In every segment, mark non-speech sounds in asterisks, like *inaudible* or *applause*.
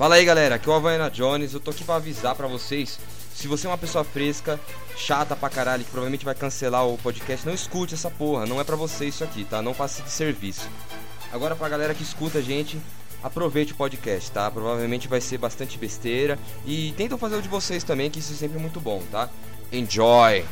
Fala aí galera, aqui é o Havaiana Jones, eu tô aqui pra avisar pra vocês. Se você é uma pessoa fresca, chata pra caralho, que provavelmente vai cancelar o podcast, não escute essa porra, não é pra você isso aqui, tá? Não passe de serviço. Agora pra galera que escuta a gente, aproveite o podcast, tá? Provavelmente vai ser bastante besteira e tentam fazer o de vocês também, que isso é sempre muito bom, tá? Enjoy!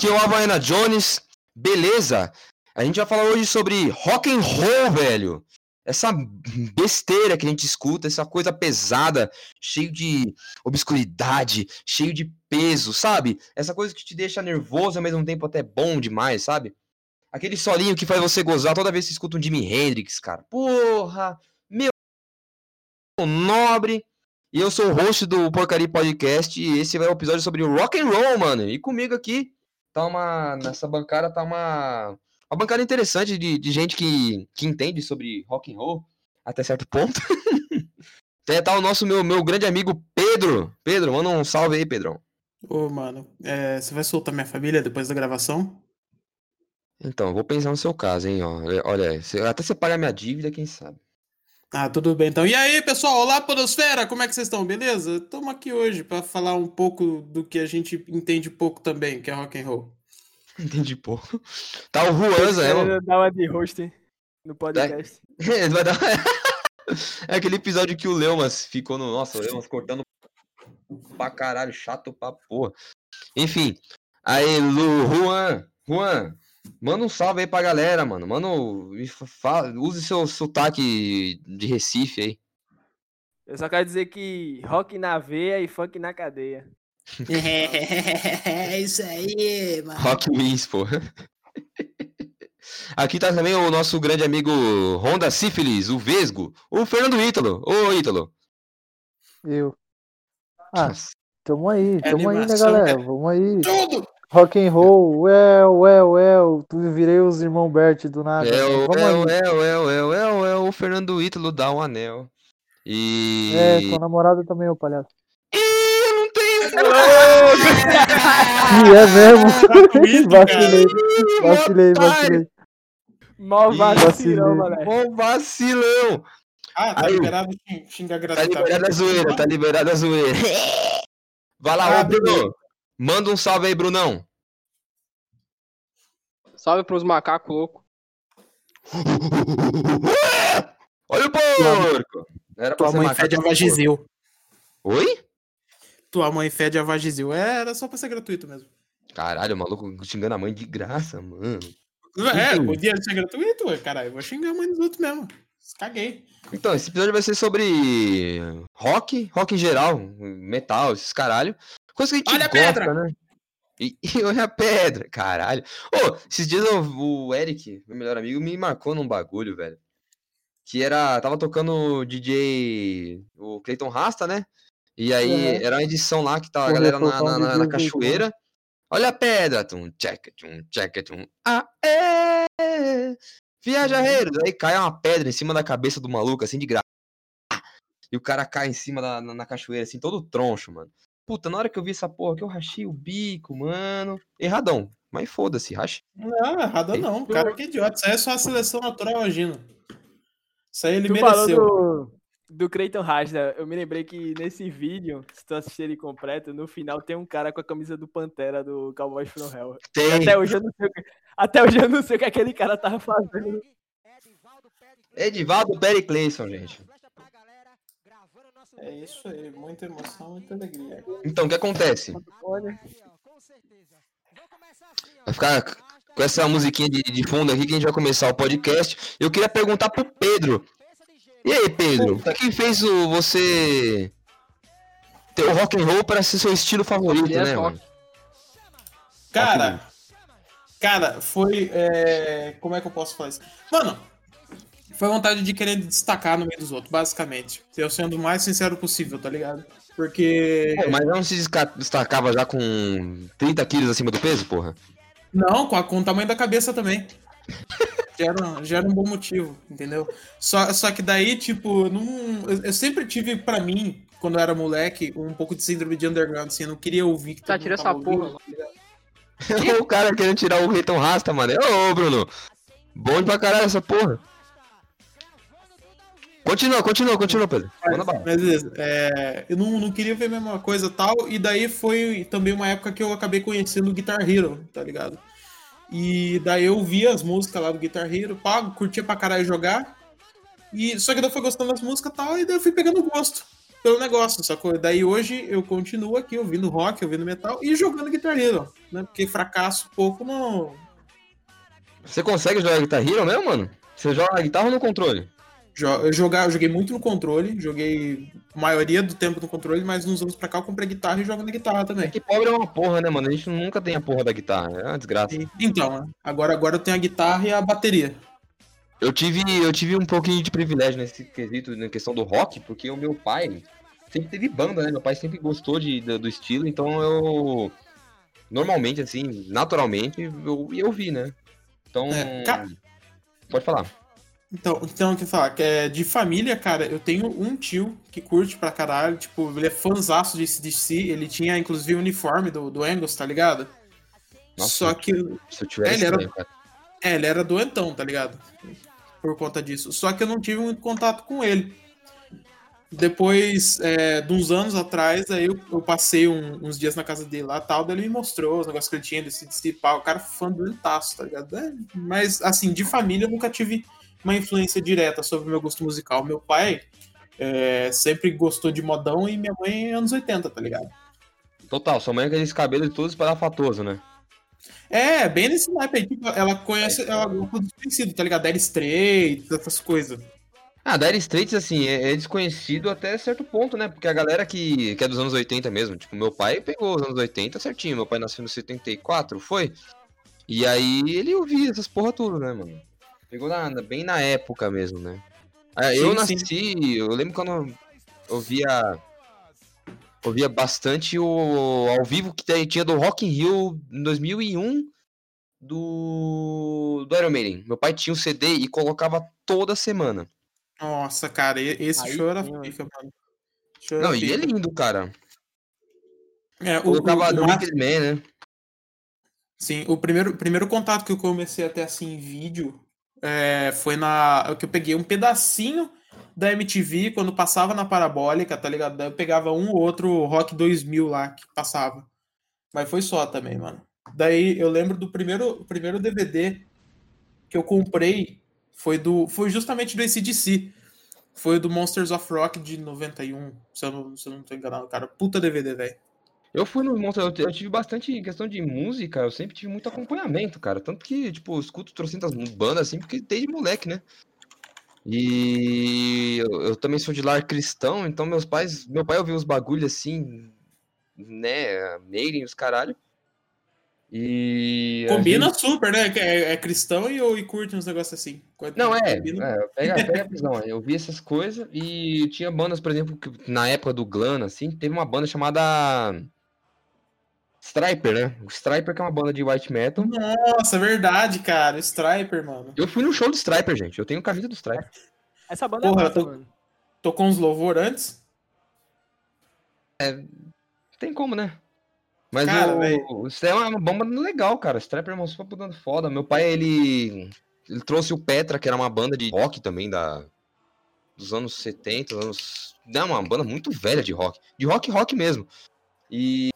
Aqui é o Havaiana Jones, beleza? A gente vai falar hoje sobre rock and roll, velho. Essa besteira que a gente escuta, essa coisa pesada, cheio de obscuridade, cheio de peso, sabe? Essa coisa que te deixa nervoso ao mesmo tempo até bom demais, sabe? Aquele solinho que faz você gozar toda vez que você escuta um Jimi Hendrix, cara. Porra, meu nobre. E eu sou o host do Porcaria Podcast e esse é o episódio sobre rock and roll, mano. E comigo aqui tá uma nessa bancada tá uma uma bancada interessante de, de gente que, que entende sobre rock and roll até certo ponto. *laughs* tá o nosso meu, meu grande amigo Pedro. Pedro, manda um salve aí, Pedrão. Ô, mano, é, você vai soltar minha família depois da gravação? Então, vou pensar no seu caso, hein, ó. Olha, até você pagar minha dívida, quem sabe. Ah, tudo bem então. E aí, pessoal? Olá, Podosfera! Como é que vocês estão? Beleza? Estamos aqui hoje para falar um pouco do que a gente entende pouco também, que é rock and roll. *laughs* Entendi pouco. Tá o Juan, mano? Querendo dar uma de host no podcast. *laughs* Ele vai dar... *laughs* é aquele episódio que o Leumas ficou no. Nossa, o Leumas cortando pra caralho, chato pra porra. Enfim. Aí, Lu, Juan, Juan, manda um salve aí pra galera, mano. Manda. um- e fa- fa- Use seu sotaque de Recife aí. Eu só quero dizer que rock na veia e funk na cadeia. *laughs* *laughs* É isso aí, mano. Rock Wins, porra. Aqui tá também o nosso grande amigo Honda Sífilis, o Vesgo, o Fernando Ítalo. Ô, Ítalo. Eu. Ah, Nossa. tamo aí, É tamo aí, né, galera? né? Vamos aí. Tudo! Rock and roll, well, well, well. Tu virei os irmãos Bert do nada. É né? o, Vamos é, aí. o, é, o, é, o, é, o, é, o, é o Fernando Ítalo dá um anel. E. É, tua namorada também, ô palhaço. Ih, eu não tenho. *laughs* Ih, é mesmo. Tá *laughs* vacilei, vacilei, vacilei. Mal Ih, vacilão, moleque. Mó vacilão. Ah, tá Aí. liberado xing- xingar Tá gratuitamente. liberada a zoeira, tá liberada a zoeira. *laughs* Vai lá, Ah, ô Bruno. Manda um salve aí, Brunão. Salve pros macacos loucos. *laughs* Olha o porco. Era pra Tua mãe fede a esse porco. vagizil. Oi? Tua mãe fede a vagizil. É, era só pra ser gratuito mesmo. Caralho, o maluco xingando a mãe de graça, mano. É, podia ser gratuito, ué, caralho. Eu vou xingar a mãe dos outros mesmo. Caguei. Então, esse episódio vai ser sobre rock, rock em geral, metal, esses caralho. Coisa que a gente Olha a gosta, pedra! né? E, *laughs* e olha a pedra, caralho. Ô, esses dias eu- o Eric, meu melhor amigo, me marcou num bagulho, velho. Que era. Tava tocando o DJ. O Clayton Rasta, né? E aí Uhum. era uma edição lá que tava a galera na, na, na- na cachoeira. Olha a pedra. Tum, tcheca, tum, tcheca, tum. Ah, é! Viajareiros! Aí cai uma pedra em cima da cabeça do maluco, assim, de graça. E o cara cai em cima da na, na cachoeira, assim, todo troncho, mano. Puta, na hora que eu vi essa porra que eu rachei o bico, mano. Erradão. Mas foda-se, racha. Não, errado não. Cara, que idiota. Isso aí é só a seleção natural agindo. Isso aí ele Tu falou, mereceu. do, do Creighton Rasda, eu me lembrei que nesse vídeo, se tu assistir ele completo, no final tem um cara com a camisa do Pantera do Cowboys from Hell. Tem. Até hoje eu não sei o que, até hoje eu não sei o que aquele cara tava fazendo. Edivaldo Pericleison, gente. É isso aí, muita emoção, muita alegria. Então, o que acontece? Olha, Vai ficar com essa musiquinha de, de fundo aqui que a gente vai começar o podcast. Eu queria perguntar pro Pedro. E aí, Pedro? O que fez o, você ter o rock and roll para ser seu estilo favorito, Yes, né, rock. mano? Cara, cara, foi. é, Como é que eu posso falar isso? Mano, foi vontade de querer destacar no meio dos outros, basicamente. Eu sendo o mais sincero possível, tá ligado? Porque. Pô, mas não se destacava já com 30 quilos acima do peso, porra? Não, com, a- com o tamanho da cabeça também. *laughs* Já era, um- bom motivo, entendeu? Só, só que daí, tipo, eu não, eu, eu sempre tive pra mim, quando eu era moleque, um pouco de síndrome de underground, assim, eu não queria ouvir que Tá, tira essa porra. ouvindo, tá *laughs* o cara querendo tirar o Reiton Rasta, mano. Ô, Bruno. Bom pra caralho essa porra. Continua, continua, continua, Pedro. Mas é, eu não, não queria ver a mesma coisa e tal, e daí foi também uma época que eu acabei conhecendo o Guitar Hero, tá ligado? E daí eu via as músicas lá do Guitar Hero, pago, curtia pra caralho jogar, e só que daí eu fui gostando das músicas e tal, e daí eu fui pegando gosto pelo negócio, sacou? Daí hoje eu continuo aqui ouvindo rock, ouvindo metal e jogando Guitar Hero, né? Porque fracasso pouco não, Você consegue jogar Guitar Hero mesmo, mano? Você joga na guitarra ou no controle? Eu, jogar, eu joguei muito no controle, joguei a maioria do tempo no controle, mas uns anos pra cá eu comprei guitarra e jogo na guitarra também. Que pobre é uma porra, né, mano? A gente nunca tem a porra da guitarra. É uma desgraça. Então, agora, agora eu tenho a guitarra e a bateria. Eu tive, eu tive um pouquinho de privilégio nesse quesito, na questão do rock, porque o meu pai sempre teve banda, né? Meu pai sempre gostou de, do, do estilo, então eu. Normalmente, assim, naturalmente, eu ia ouvir, né? Então. É, Pode falar. Então, então, o que eu falar? É de família, cara, eu tenho um tio que curte pra caralho, tipo, ele é fãzaço de CDC, ele tinha inclusive o uniforme do, do Angus, tá ligado? Nossa, Só que Se eu tivesse. ele era- também, cara. É, ele era doentão, tá ligado? Por conta disso. Só que eu não tive muito contato com ele. Depois, é, de uns anos atrás, aí eu, eu passei um- uns dias na casa dele lá e tal, daí ele me mostrou os negócios que ele tinha, desse dissipar. O cara é fã doentaço, tá ligado? É, mas, assim, de família eu nunca tive uma influência direta sobre o meu gosto musical. Meu pai é, sempre gostou de modão e minha mãe é anos 80, tá ligado? Total, sua mãe é aqueles cabelos todos espalhafatosos, né? É, bem nesse naipe aí. Tipo, ela conhece, ela gosta do conhecido, tá ligado? Dire Straits, essas coisas. Ah, Dire Straits, assim, é, é desconhecido até certo ponto, né? Porque a galera que, que é dos anos 80 mesmo, tipo, meu pai pegou os anos 80 certinho, meu pai nasceu no 74, foi? E aí ele ouvia essas porra tudo, né, mano? Pegou na, na- bem na época mesmo, né? Ah, eu Sim, sim. nasci, eu lembro quando eu via, ouvia bastante o ao vivo que tinha do Rock in Rio em 2001 do, do Iron Maiden. Meu pai tinha um CD e colocava toda semana. Nossa, cara, esse Aí show era sim, mano. Não, e é lindo, cara. É, o, Colocava o, o, Wicked Man, né? sim, o primeiro, primeiro contato que eu comecei a ter assim em vídeo é, foi na. que eu peguei um pedacinho da MTV quando passava na parabólica, tá ligado? Eu pegava um ou outro Rock 2000 lá que passava. Mas foi só também, mano. Daí eu lembro do primeiro, primeiro DVD que eu comprei foi do foi justamente do ACDC. Foi do Monsters of Rock de 91, se eu não, se eu não tô enganado, cara. Puta DVD, velho. Eu fui no Monster, eu, tive bastante questão de música, eu sempre tive muito acompanhamento, cara. Tanto que, tipo, eu escuto trocentas bandas assim, porque desde moleque, né? E eu, eu também sou de lar cristão, então meus pais, meu pai ouvia uns bagulho assim, né? Maiden, os caralho. E. Combina gente- super, né? É, é cristão e, e curte uns negócios assim. Não, é, Combina. é pega, pega a visão. Eu vi essas coisas e tinha bandas, por exemplo, que na época do Glam, assim, teve uma banda chamada Striper, né? O Striper que é uma banda de white metal. Nossa, verdade, cara. Striper, mano. Eu fui no show do Striper, gente. Eu tenho camisa do Striper. Essa banda Porra, é massa, tô- mano. Tocou uns louvor antes? Tem como, né? Mas Cara, o, véi. o Striper é uma bomba legal, cara. O Striper é uma super banda foda. Meu pai, ele, ele trouxe o Petra, que era uma banda de rock também da, dos anos 70, dos anos. É uma banda muito velha de rock. De rock rock mesmo. E.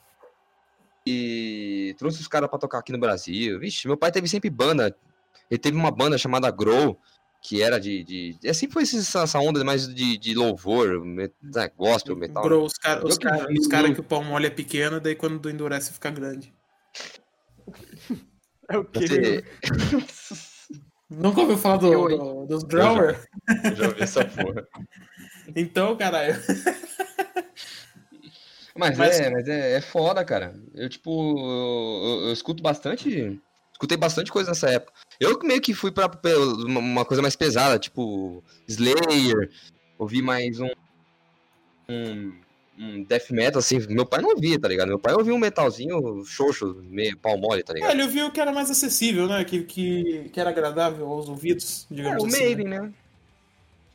E trouxe os caras pra tocar aqui no Brasil. Vixe, meu pai teve sempre banda. Ele teve uma banda chamada Grow, que era de. de... É sempre foi essa, essa onda mais de, de louvor, met... né, gospel, metal. Bro, os caras os Eu que cara, vi os cara que o pau mole é pequeno, daí quando endurece fica grande. *laughs* É o quê? Você- *laughs* Nunca ouviu falar do, Eu, do- dos Grower? Eu já ouvi essa porra. *laughs* Então, caralho. Mas, Mas- é, mas é, é foda, cara. Eu, tipo, eu, eu- eu escuto bastante. Escutei bastante coisa nessa época. Eu meio que fui pra, uma, coisa mais pesada, tipo Slayer. Ouvi mais um. Um, um death metal, assim. Meu pai não ouvia, tá ligado? Meu pai ouvia um metalzinho xoxo, meio pau mole, tá É, ligado? ele viu que era mais acessível, né? Que, que, que era agradável aos ouvidos, É, digamos o assim. Maiden, né?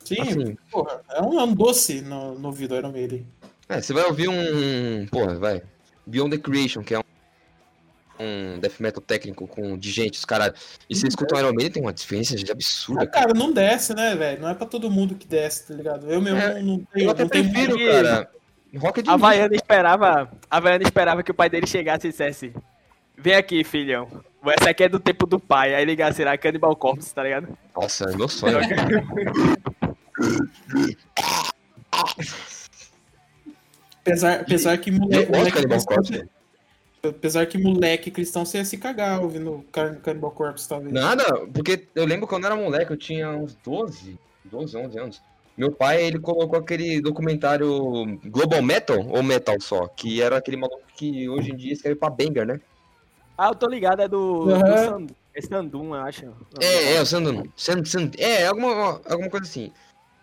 Sim, Assim, porra. É um, é um doce no, no ouvido, Iron Maiden. É, você vai ouvir um. Porra, vai. Beyond the Creation, que é um. Um death metal técnico com de gente, os caralho. E você escuta um Iron Maiden, tem uma diferença de absurda, Ah, cara, não desce, né, velho? Não é pra todo mundo que desce, tá ligado? Eu mesmo É, não tenho. Eu até não tenho prefiro, muito- cara. Rock é de A. Havaiana esperava, a Havaiana esperava que o pai dele chegasse e dissesse: Vem aqui, filhão. Essa aqui é do tempo do pai. Aí ligasse lá, Cannibal Corpse, tá ligado? Nossa, é meu sonho. *laughs* *laughs* Apesar, apesar que moleque, Cannibal Corpse. apesar que moleque cristão você ia se cagar ouvindo Can- Cannibal Corpse, talvez. Nada, porque eu lembro quando eu era moleque, eu tinha uns 12, 12, 11 anos. Meu pai, ele colocou aquele documentário Global Metal, ou Metal só, que era aquele maluco que hoje em dia escreve pra Banger, né? Ah, eu tô ligado, é do, do Aham. Sand- é Sandum, eu acho. É, é, o Sandun. Sand, Sand, é, alguma, alguma coisa assim.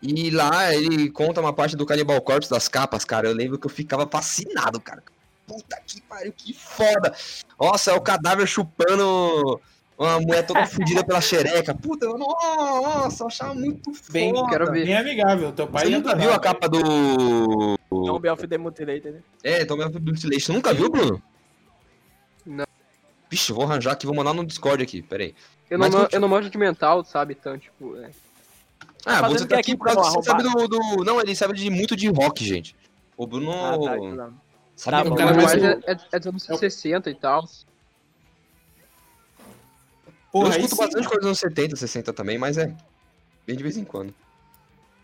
E lá ele conta uma parte do Cannibal Corpse das capas, cara. Eu lembro que eu ficava fascinado, cara. Puta que pariu, que foda. Nossa, é o cadáver chupando uma mulher toda fudida pela xereca. Puta, eu, nossa, eu achava muito foda. Bem, quero ver. bem amigável. Teu pai Você nunca viu a capa do. Tomb of the Mutilated. né? É, Tommy of Mutilation. Você nunca viu, Bruno? Não. Vixe, eu vou arranjar aqui, vou mandar no Discord aqui, peraí. Eu não, Mas eu não manjo de mental, sabe? Então, tipo, é. Ah, fazendo você o tá que aqui aqui, por causa que pô, você sabe do, do- Não, ele sabe de muito de rock, gente. O Bruno. Ah, tá, então. sabe Tá bom. cara, mas é, o- é, é dos anos é o- 60 e tal. Porra, eu escuto sim, bastante coisa nos 70, 60 também, mas é. Bem de vez em quando.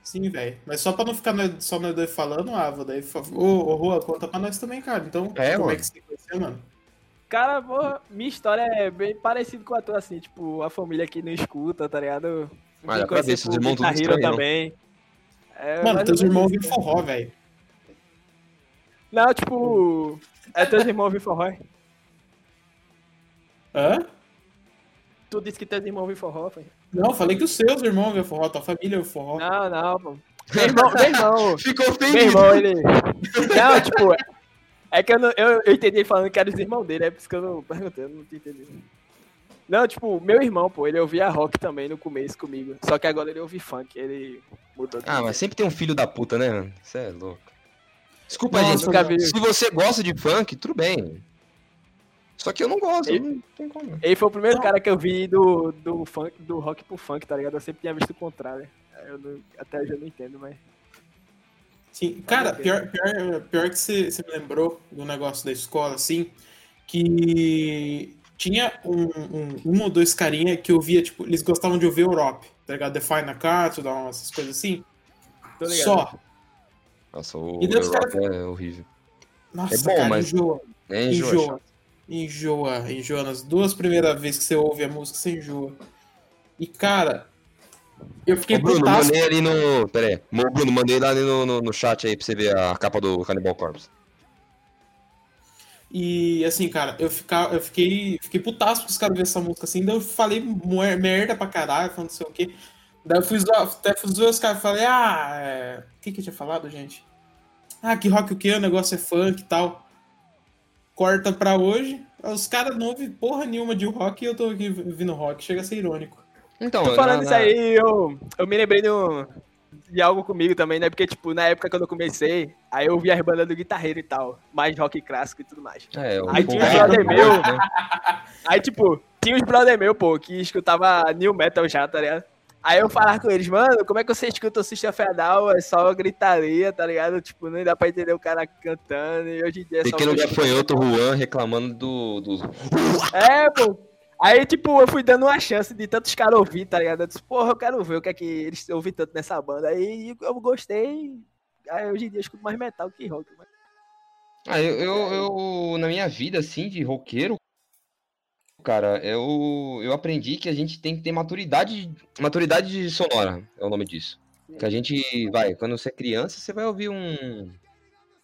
Sim, velho. Mas só pra não ficar no- só nós dois falando, Ava, daí. fa- Ô, ô, Rua, conta pra nós também, cara. Então, É, como mano. é que você conheceu, mano? Cara, porra, minha história é bem parecida com a tua, assim, tipo, a família que não escuta, tá ligado? Mas dá pra ver, por irmãos tudo estranhão. também. É, Mano, teus irmãos ouvem né? forró, velho. Não, tipo, é teus irmãos ouvem forró. Hã? Tu disse que teus irmãos ouvem forró, foi? Não, falei que os seus irmãos ouvem forró, tua família ouve forró. Não, não, pô. Meu irmão, meu irmão, *laughs* Ficou meu ofendido. irmão, ele... Não, tipo, é que eu, não, eu, eu entendi ele falando que era os irmãos dele, é por isso que eu não perguntei, eu não tinha entendido. Não, tipo, meu irmão, pô, ele ouvia rock também no começo comigo. Só que agora ele ouve funk, ele mudou de Ah, mas sempre tem um filho da puta, né? mano? Você é louco. Desculpa, Nossa, gente. nunca. Se você gosta de funk, tudo bem. Só que eu não gosto, Eu- não tem como. Ele foi o primeiro cara que eu vi do, do funk, do rock pro funk, tá ligado? Eu sempre tinha visto o contrário. Eu não- até hoje eu não entendo, mas. Sim, cara, pior, pior, pior que você, você me lembrou do negócio da escola, assim, que tinha um, um, um ou dois carinha que eu via, tipo, eles gostavam de ouvir Europe, tá ligado? Define a Countdown, essas coisas assim. Só. Nossa, o E Deus, Europe é horrível. Nossa, É bom, cara, mas- enjoa. É enjoa. Enjoa. Enjoa, enjoa. Nas duas primeiras vezes que você ouve a música, você enjoa. E, cara, eu fiquei Ô, Bruno, putaço. mandei ali no. Pera aí. Bruno, mandei lá ali no, no, no chat aí pra você ver a capa do Cannibal Corpse. E assim, cara, eu, ficar, eu fiquei, fiquei putaço porque os caras viram essa música assim. Daí eu falei merda pra caralho, falando não sei o quê. Daí eu fui zoar, até fui zoar os caras falei, ah, é... o que que eu tinha falado, gente? Ah, que rock o quê? O negócio é funk e tal. Corta pra hoje. Os caras não ouvem porra nenhuma de rock e eu tô aqui ouvindo rock. Chega a ser irônico. Então, Tô falando na- isso na- aí, eu, eu me lembrei do, de algo comigo também, né? Porque, tipo, na época quando eu comecei, aí eu via as bandas do guitarreiro e tal, mais rock clássico e tudo mais. É, Aí tinha o- um brother meu. né? Aí, tipo, tinha uns brother meu, pô, que escutava new metal já, tá ligado? Aí eu falava com eles, mano, como é que você escuta o System of a Down? É só gritaria, tá ligado? Tipo, não dá pra entender o cara cantando. E hoje em dia é só. Pequeno gafanhoto Juan reclamando do, dos. É, pô. Aí, tipo, eu fui dando uma chance de tantos caras ouvir, tá ligado? Eu disse, porra, eu quero ver o que é que eles ouvem tanto nessa banda. Aí eu gostei. Aí hoje em dia eu escuto mais metal que rock. Mas... Ah, eu, eu, eu, na minha vida, assim, de roqueiro, cara, eu, eu aprendi que a gente tem que ter maturidade, maturidade sonora, é o nome disso. Que a gente, vai, quando você é criança, você vai ouvir um...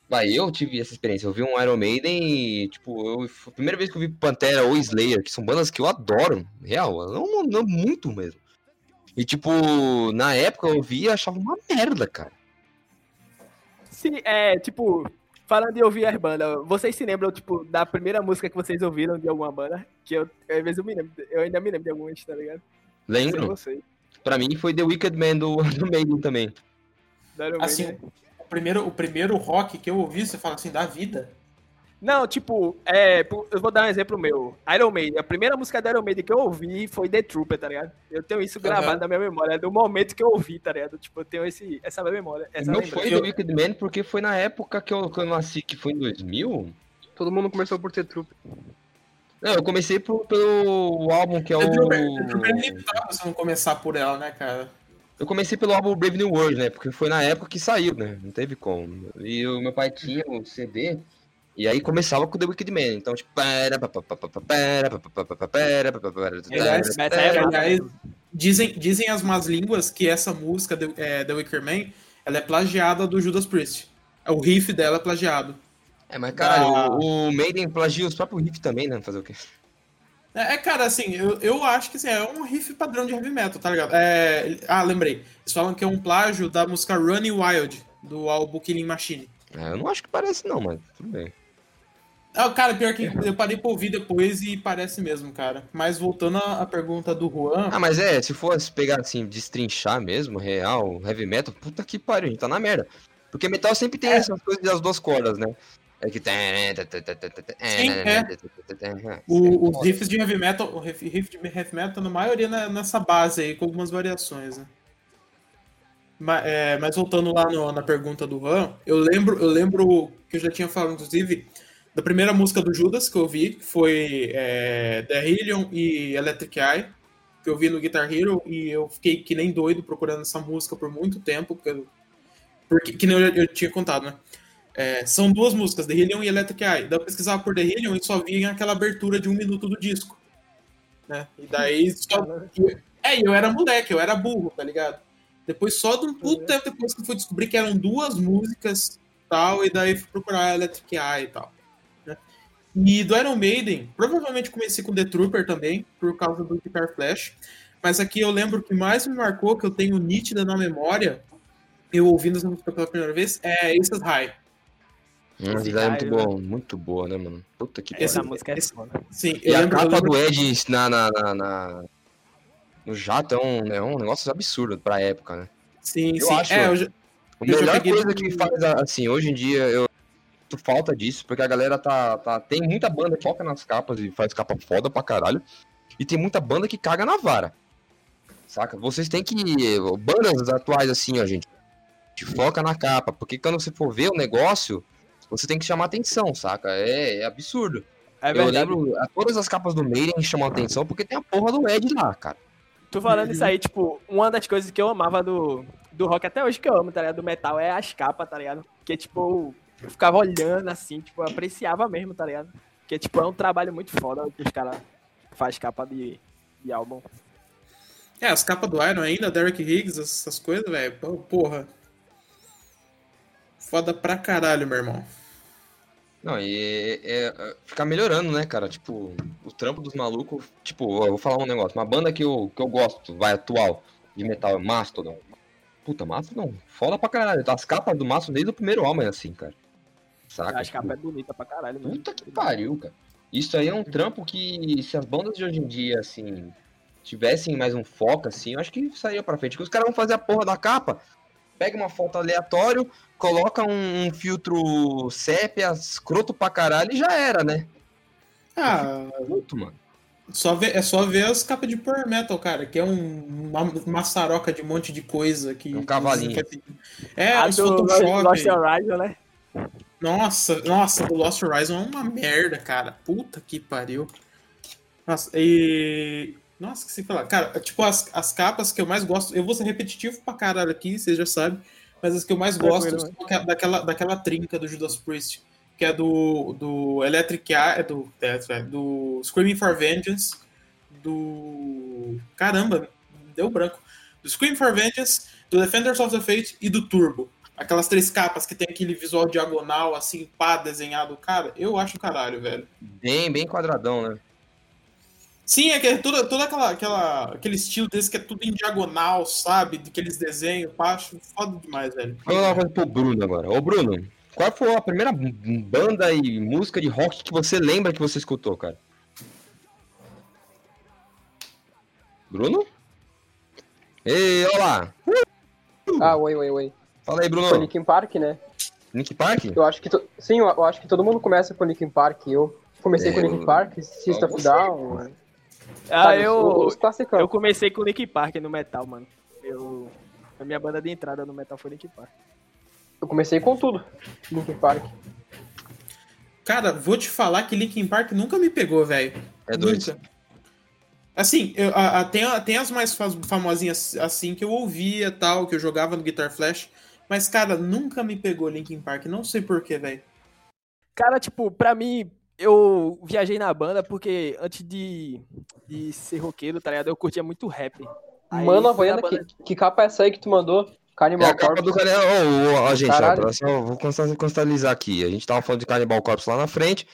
Vai, eu tive essa experiência, eu ouvi um Iron Maiden e, tipo, eu, foi a primeira vez que eu vi Pantera ou Slayer, que são bandas que eu adoro, real, não, não muito mesmo. E, tipo, na época eu ouvia e achava uma merda, cara. Sim, é, tipo, falando de ouvir as bandas, vocês se lembram, tipo, da primeira música que vocês ouviram de alguma banda? Que eu, às vezes eu me lembro, eu ainda me lembro de algumas, tá ligado? Lembro? Pra mim foi The Wicked Man do, *laughs* do Maiden também. Iron Assim, primeiro, o primeiro rock que eu ouvi, você fala assim, da vida. Não, tipo, é, eu vou dar um exemplo meu. Iron Maiden, a primeira música da Iron Maiden que eu ouvi foi The Trooper, tá ligado? Eu tenho isso gravado Aham. na minha memória, do momento que eu ouvi, tá ligado? Tipo, eu tenho esse, essa memória, essa Não lembrança. foi The Wicked Man porque foi na época que eu, que eu nasci, que foi em 2000. Todo mundo começou por ter trupe. Não, eu comecei pro- pelo álbum que é The Trooper, o. The Trooper é inevitável você não começar por ela, né, cara? Eu comecei pelo álbum Brave New World, né? Porque foi na época que saiu, né? Não teve como. E o meu pai tinha o CD. E aí começava com The Wicked Man. Então, tipo. para, Aliás, é, É, dizem, dizem as más línguas que essa música, The, é, The Wicker Man, ela é plagiada do Judas Priest. O riff dela é plagiado. É, mas caralho, Ah. o, o Maiden plagia os próprios riffs também, né? Fazer o quê? É, é, cara, assim, eu, eu acho que assim, é um riff padrão de heavy metal, tá ligado? É, ah, lembrei. Eles falam que é um plágio da música Running Wild, do álbum Killing Machine. Ah, eu não acho que parece, não, mas tudo bem. Ah, cara, pior que eu parei pra ouvir depois e parece mesmo, cara. Mas voltando à pergunta do Juan, Ah, mas é, se fosse pegar assim, destrinchar mesmo, real, heavy metal, puta que pariu, a gente tá na merda. Porque metal sempre tem essas coisas das duas cordas, né? É que. Sim, é. o- os riffs de heavy metal, o riff, riff de heavy metal, na maioria na- nessa base aí, com algumas variações, né? Ma- é, Mas, voltando lá no- na pergunta do Juan, eu lembro, eu lembro que eu já tinha falado, inclusive, da primeira música do Judas que eu vi, que foi é, The Hillion e Electric Eye, que eu vi no Guitar Hero, e eu fiquei que nem doido procurando essa música por muito tempo, porque, porque que nem eu, eu tinha contado, né? É, são duas músicas, The Hillion e Electric Eye. Daí eu pesquisava por The Hillion e só via aquela abertura de um minuto do disco. Né? E daí só. É, eu era moleque, eu era burro, tá ligado? Depois, só de um puto tempo depois que eu fui descobrir que eram duas músicas tal, e daí fui procurar Electric Eye e tal. né? E do Iron Maiden, provavelmente comecei com The Trooper também, por causa do Guitar Flash. Mas aqui eu lembro que mais me marcou, que eu tenho nítida na memória, eu ouvindo essa música pela primeira vez, é Aces High. Hum, Esse é muito raio, bom, muito boa, né, mano? Puta que Essa pariu. música é esse- foda. Sim, E eu a lembro, eu capa lembro do Ed na, na, na, na- no jato é um, é um negócio absurdo pra época, né? Sim, Eu sim. acho- É, eu já- A Eu melhor peguei coisa que faz, assim, hoje em dia, eu sinto falta disso, porque a galera tá, tá. Tem muita banda que foca nas capas e faz capa foda pra caralho. E tem muita banda que caga na vara. Saca? Vocês têm que. Bandas atuais, assim, ó, gente. Te foca na capa. Porque quando você for ver o negócio, você tem que chamar atenção, saca? É, é absurdo. É eu lembro, todas as capas do Maiden chamam atenção porque tem a porra do Ed lá, cara. Tu falando isso aí, tipo, uma das coisas que eu amava do, do rock, até hoje que eu amo, tá ligado? Do metal, é as capas, tá ligado? Porque, tipo, eu ficava olhando assim, tipo, eu apreciava mesmo, tá ligado? Porque, tipo, é um trabalho muito foda que os caras fazem capa de, de álbum. É, as capas do Iron ainda, Derek Higgs, essas coisas, velho. Porra. Foda pra caralho, meu irmão. Não, e é, é ficar melhorando, né, cara? Tipo, o trampo dos malucos. Tipo, eu vou falar um negócio. Uma banda que eu, que eu gosto, vai, atual, de metal, é Mastodon. Puta, Mastodon, foda pra caralho. As capas do Mastodon desde o primeiro homem, assim, cara. Saca? As Tipo, capas é bonita pra caralho, mano. Puta que pariu, cara. Isso aí é um trampo que, se as bandas de hoje em dia, assim, tivessem mais um foco, assim, eu acho que sairia pra frente. Porque os caras vão fazer a porra da capa, pega uma foto aleatório, coloca um, um filtro sépia, escroto pra caralho e já era, né? Ah, Puto, mano. Só ver, é só ver as capas de Power Metal, cara, que é um, uma maçaroca de um monte de coisa. Que, Um cavalinho. É, a os do Photoshop. Lost Horizon, né? Nossa, nossa, o Lost Horizon é uma merda, cara. Puta que pariu. Nossa, e. Nossa, que se falar. Cara, tipo, as, as capas que eu mais gosto. Eu vou ser repetitivo pra caralho aqui, vocês já sabem. Mas as que eu mais gosto são aqua- daquela, daquela trinca do Judas Priest. Que é do, do Electric Eye, é do, é, é, do Screaming for Vengeance, do. Caramba, deu branco. Do Screaming for Vengeance, do Defenders of the Fate e do Turbo. Aquelas três capas que tem aquele visual diagonal, assim, pá, desenhado. Cara, eu acho o caralho, velho. Bem, bem quadradão, né? Sim, é que é toda, toda aquela, aquela, aquele estilo desse que é tudo em diagonal, sabe? Daqueles desenhos, acho foda demais, velho. Vou falar uma coisa pro Bruno agora. Ô, Bruno, qual foi a primeira banda e música de rock que você lembra que você escutou, cara? Bruno? Ei, olá! Ah, oi, oi, oi. Fala aí, Foi Bruno. Linkin Park, né? Link Park? Eu acho que. to- Sim, eu, acho que todo mundo começa com Linkin Park. Eu comecei É, com Linkin eu- Park, System of. Down. Ah, eu, Os eu comecei com Linkin Park no metal, mano. Eu, a minha banda de entrada no metal foi Linkin Park. Eu comecei com tudo. Linkin Park. Cara, vou te falar que Linkin Park nunca me pegou, velho. É doido. Assim, eu, a- a- tem, a- tem as mais fa- famosinhas assim que eu ouvia tal, que eu jogava no Guitar Flash. Mas, cara, nunca me pegou Linkin Park. Não sei porquê, velho. Cara, tipo, pra mim, eu viajei na banda porque antes de, de ser roqueiro, tá ligado? Eu curtia muito rap. Aí Mano, Havaiana, banda- que, que capa é essa aí que tu mandou? É Cannibal a capa Corpse. do cara. Ó, ó, ó, gente, ó, só vou constan- contextualizar aqui. A gente tava falando de Cannibal Corpse lá na frente.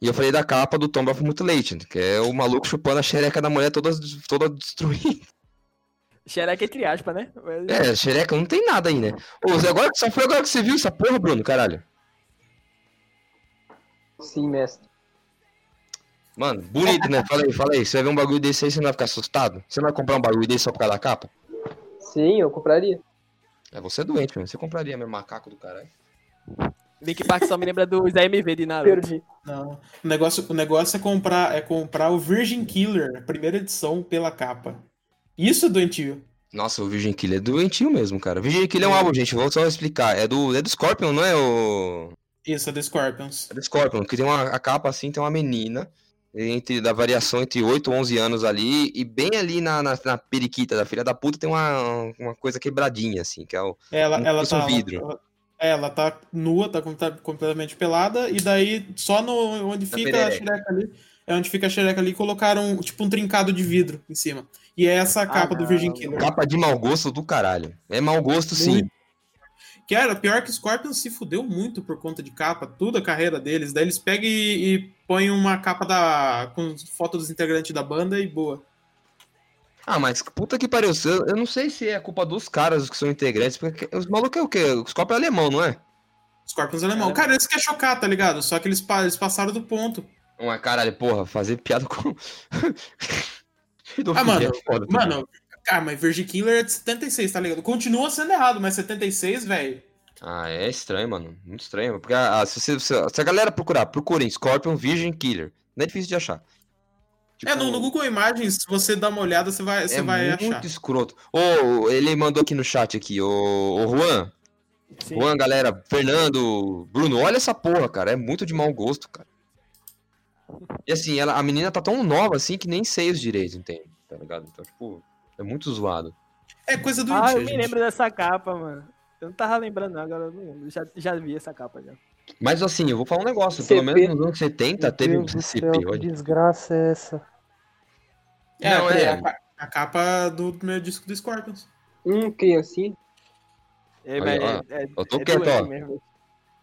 E eu falei da capa do Tomb of Mutilation, que é o maluco chupando a xereca da mulher toda, toda destruída. *laughs* Xereca entre aspas, né? Mas- É, xereca não tem nada aí, né? Ô, Zé, agora, só foi agora que você viu essa porra, Bruno, caralho. Sim, mestre. Mano, bonito, né? Fala aí, fala aí. Você vai ver um bagulho desse aí, você não vai ficar assustado? Você não vai comprar um bagulho desse só por causa da capa? Sim, eu compraria. É, você é doente, mano. Você compraria meu macaco do caralho. Linkin Park só me lembra dos AMV de Naruto. Perdi. Não. O negócio, o negócio é comprar é comprar o Virgin Killer, primeira edição, pela capa. Isso é doentio. Nossa, o Virgin Killer é doentio mesmo, cara. Virgin Killer é um álbum, gente. Vou só explicar. É do, é do Scorpion, não é o. Isso, é do Scorpions. É do Scorpion, que tem uma a capa assim, tem uma menina. Entre, da variação entre 8 e 11 anos ali, e bem ali na, na, na periquita da filha da puta tem uma, uma coisa quebradinha, assim, que é o. Ela, ela fosse tá. um vidro. Ela, é, ela tá nua, tá, tá completamente pelada, e daí só no onde fica a perereca. xereca ali. É onde fica a xereca ali, colocaram tipo um trincado de vidro em cima. E é essa a capa do não. Virgin Killer. Capa de mau gosto do caralho. É mau gosto, sim. Era pior que Scorpions se fudeu muito por conta de capa, tudo a carreira deles. Daí eles pegam e, e põem uma capa da com foto dos integrantes da banda e boa. Ah, mas puta que pariu. Eu, não sei se é culpa dos caras que são integrantes, porque os malucos é o quê? O Scorpion é alemão, não é? Scorpions alemão. É. Cara, eles querem chocar, tá ligado? Só que eles, eles passaram do ponto. Não é caralho, porra, fazer piada com. *laughs* Ah, mano, É foda, tá mano, cara, mas Virgin Killer é de 76, tá ligado? Continua sendo errado, mas 76, velho. Ah, é estranho, mano. Muito estranho. Porque ah, se, você- se- se a galera procurar, procurem Scorpion Virgin Killer. Não é difícil de achar. Tipo, É, no, no Google Imagens, se você dá uma olhada, você vai, você é vai muito achar. escroto. Ô, ele mandou aqui no chat aqui, ô, ô Juan. Sim. Juan, galera, Fernando, Bruno, olha essa porra, cara. É muito de mau gosto, cara. E assim, ela, a menina tá tão nova assim que nem sei os direitos, entende? Tá ligado? Então, tipo, é muito zoado. É coisa do Ah, eu gente. me lembro dessa capa, mano. Eu não tava lembrando, não, agora eu me lembro. Já, já vi essa capa já. Mas assim, eu vou falar um negócio. Pelo CP. menos nos anos 70 Meu teve um Deus do CP, céu, que desgraça é essa? É, Não, é é. A, a capa do meu disco do Scorpions. Hum, criancinha. É, Olha, mas é, é, eu tô é quieto, ó. mesmo.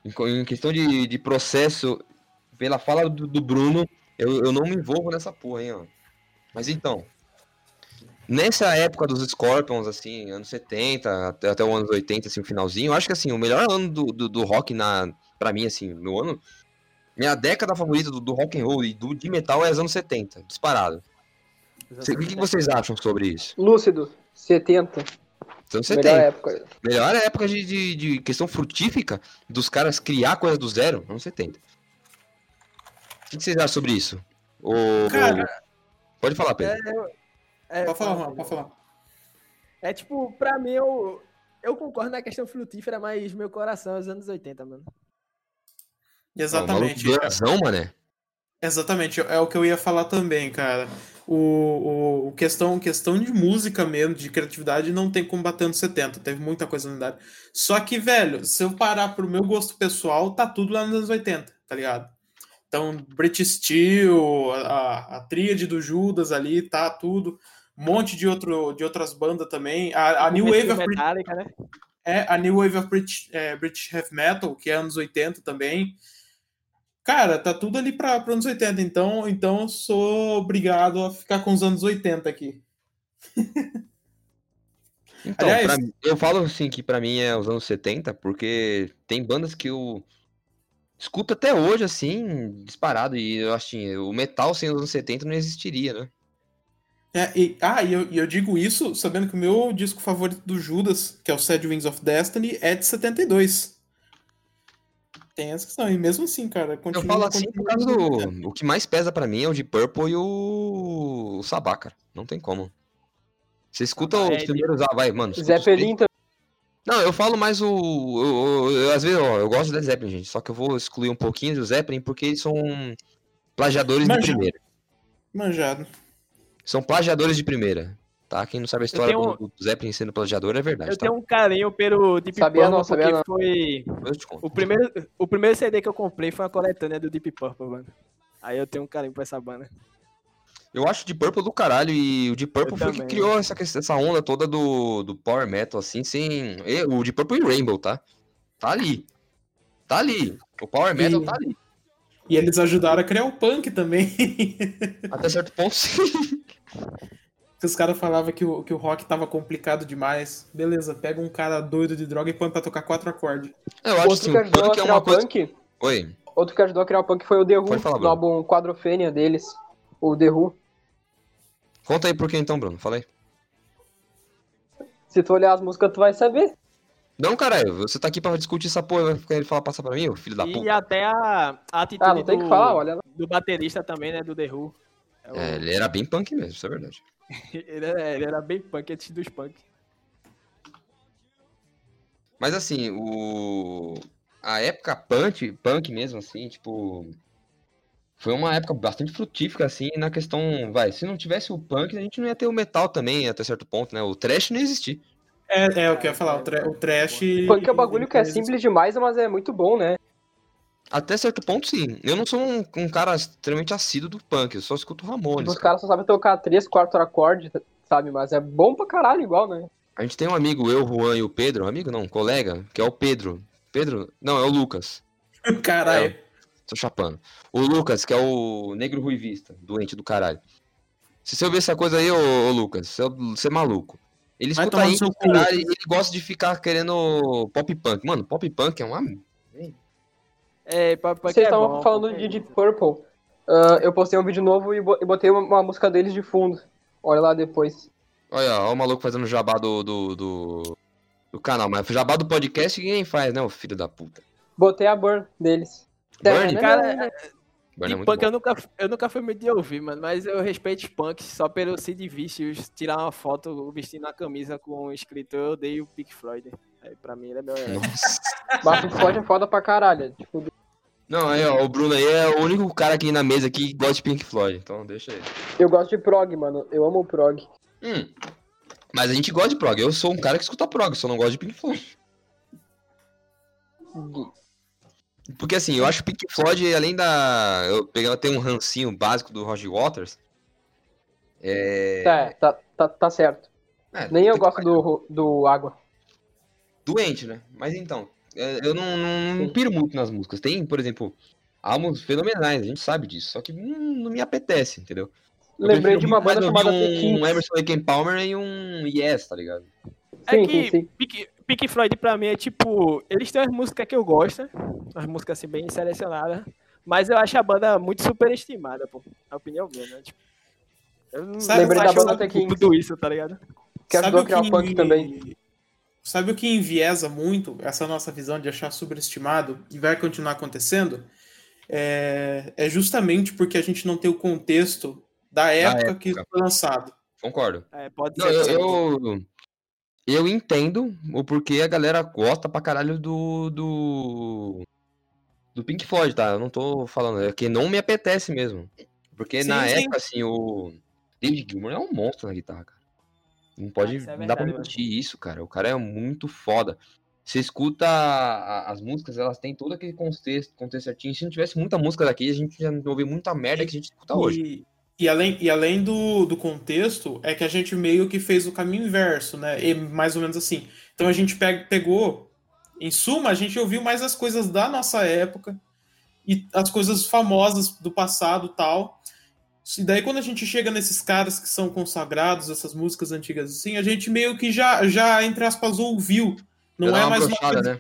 Em questão de, de processo, pela fala do, do Bruno, eu, eu não me envolvo nessa porra, hein, ó. Mas então, nessa época dos Scorpions, assim, anos 70, até, até os anos 80, assim, o finalzinho, eu acho que, assim, o melhor ano do, do, do rock, na, pra mim, assim, meu ano, minha década favorita do, do rock and roll e do, de metal é os anos 70, disparado. O que, que vocês acham sobre isso? Lúcido, 70. Anos Melhor 70. época. Melhor época de, de, de questão frutífica dos caras criar coisa do zero, anos 70. O que que vocês acham sobre isso? O, Cara, Pode falar, Pedro. É, Pode falar, fala, Juan, pode falar. É tipo, pra mim, eu, eu concordo na questão frutífera, mas meu coração é os anos 80, mano. Exatamente. Maluco Razão, mané. Exatamente, é o que eu ia falar também, cara. O, o, o questão, questão de música mesmo, de criatividade, não tem como bater nos 70. Teve muita coisa na idade. Só que, velho, se eu parar pro meu gosto pessoal, tá tudo lá nos anos 80, tá ligado? Então, British Steel, a, a tríade do Judas ali, tá tudo. Um monte de, outro, de outras bandas também. A, a New Wave of Brit- Metallica, né? é, a New Wave of British, é, British Heavy Metal, que é anos 80 também. Cara, tá tudo ali para anos 80, então, então eu sou obrigado a ficar com os anos 80 aqui. *laughs* Então, Aliás- mim- eu falo assim que pra mim é os anos 70, porque tem bandas que eu escuto até hoje, assim, disparado. E eu acho que o metal sem os anos 70 não existiria, né? É, e, ah, e eu, e eu digo isso sabendo que o meu disco favorito do Judas, que é o Sad Wings of Destiny, é de 72. Tem essa questão, e mesmo assim, cara, Eu continua... falo assim por causa nos 80. do. O que mais pesa pra mim é o de Purple e o. O Sabá, cara. Não tem como. Você escuta Ah, os é, primeiros. Ah, vai, mano. Zeppelin também. Não, eu falo mais o. eu- eu- eu- às vezes, ó, eu gosto do Zeppelin, gente. Só que eu vou excluir um pouquinho do Zeppelin porque eles são plagiadores de Mas- primeira. Manjado. São plagiadores de primeira. Tá? Quem não sabe a história tenho- do, Zeppelin sendo plagiador é verdade. Eu tá? tenho um carinho pelo Deep Sabia Purple não, sabia porque não. foi... Eu te conto. O primeiro, o primeiro CD que eu comprei foi uma coletânea do Deep Purple, mano. Aí eu tenho um carinho por essa banda. Eu acho o de Purple do caralho e o de Purple Eu foi o que também. criou essa, essa onda toda do, do Power Metal, assim, sem. O de Purple e Rainbow, tá? Tá ali. Tá ali. O Power Metal E- tá ali. E eles ajudaram a criar o punk também. *laughs* Até certo ponto, sim. que os caras falavam que o, que o rock tava complicado demais. Beleza, pega um cara doido de droga e põe pra tocar quatro acordes. Eu acho Outro assim, que o ajudou a punk é criar uma o coisa. punk, Oi. outro que ajudou a criar o punk foi o The Who, falar, no Bruno. álbum Quadrofênia deles. O The Who. Conta aí por que então, Bruno. Fala aí. Se tu olhar as músicas, tu vai saber. Não, caralho, você tá aqui pra discutir essa porra, vai ficar ele falar passar pra mim, ô filho da E puta. até a, a atitude Ah, não tem do, que falar, do baterista também, né, do The Who. É o- É, ele era bem punk mesmo, isso é verdade. *laughs* ele, era, ele era bem punk antes dos punk. Mas assim, o. A época punk, punk mesmo, assim, tipo. Foi uma época bastante frutífera, assim, na questão. Vai, se não tivesse o punk, a gente não ia ter o metal também, até certo ponto, né? O trash não ia existir. É, é o que eu ia falar, o, tra o trash. Punk é um bagulho que é simples demais, mas é muito bom, né? Até certo ponto, sim. Eu não sou um, um cara extremamente assíduo do punk, eu só escuto Ramones. Os cara. caras só sabem tocar três, quatro acordes, sabe? Mas é bom pra caralho igual, né? A gente tem um amigo, eu, Juan e o Pedro, um amigo não, um colega, que é o Pedro. Pedro? Não, é o Lucas. *laughs* Caralho. Tô chapando. O Lucas, que é o negro ruivista, doente do caralho. Se você ouvir essa coisa aí, ô, ô Lucas, você é, você é maluco. Ele Vai escuta seu cu, caralho, e ele gosta de ficar querendo pop punk. Mano, pop punk é uma. É, punk punk Vocês é estavam bom, falando é de Deep. Purple. Ah, eu postei um vídeo novo e bo- botei uma, uma música deles de fundo. Olha lá depois. Olha, ó, o maluco fazendo jabá do, do, do, do canal. Mas jabá do podcast ninguém faz, né, o filho da puta. Botei a Burn deles. Burn? Cara, Burn é E punk bom. eu nunca, eu nunca fui muito de ouvir, mano, mas eu respeito os punks só pelo Sid Vicious tirar uma foto vestindo a camisa com o escrito Eu odeio o Pink Floyd. Aí pra mim ele é meu herói. Mas Pink Floyd é foda pra caralho. Tipo, Não, aí, ó, o Bruno aí é o único cara aqui na mesa que gosta de Pink Floyd. Então deixa aí. eu gosto de prog, mano. Eu amo prog. Hum. Mas a gente gosta de prog. Eu sou um cara que escuta prog, só não gosto de Pink Floyd. Porque assim, eu acho Pink Floyd, além da. Eu peguei ter um rancinho básico do Roger Waters. É. Tá, tá, tá, tá certo. é, Nem eu gosto que do, do Água. Doente, né? Mas então, é, eu não, não, não piro muito nas músicas. Tem, por exemplo, álbuns fenomenais, a gente sabe disso. Só que hum, não me apetece, entendeu? Eu Lembrei de uma banda chamada The um, Kinks. Emerson Lake Palmer e um Yes, tá ligado? É Sim, que sim, sim. Pink, Pink Floyd pra mim é tipo. Eles têm as músicas que eu gosto, as músicas assim bem selecionadas, mas eu acho a banda muito superestimada, pô. A opinião minha, né? Tipo, eu não Sabe- Lembrei não da banda The Kinks. tudo isso, tá ligado? Que ajudou a criar o punk também. Sabe o que enviesa muito essa nossa visão de achar superestimado e vai continuar acontecendo? É, é justamente porque a gente não tem o contexto da época, época. que foi lançado. Concordo. É, pode Não, ser. eu, também. eu, eu entendo o porquê a galera gosta pra caralho do, do. Do Pink Floyd, tá? Eu não tô falando, é que não me apetece mesmo. Porque Sim, na sim. época, assim, o. David Gilmour é um monstro na guitarra, cara. Não pode. isso é não dá pra mentir isso, cara. O cara é muito foda. Você escuta a- as músicas, elas têm todo aquele contexto, contexto certinho. Se não tivesse muita música daqui, a gente já ouviu muita merda que a gente escuta hoje. E, além, e além do, do contexto, é que a gente meio que fez o caminho inverso, né? E mais ou menos assim. Então a gente pe- pegou, em suma, a gente ouviu mais as coisas da nossa época e as coisas famosas do passado tal. E daí quando a gente chega nesses caras que são consagrados, essas músicas antigas assim, a gente meio que já, já entre aspas, ouviu. Não é, mais uma coisa, né?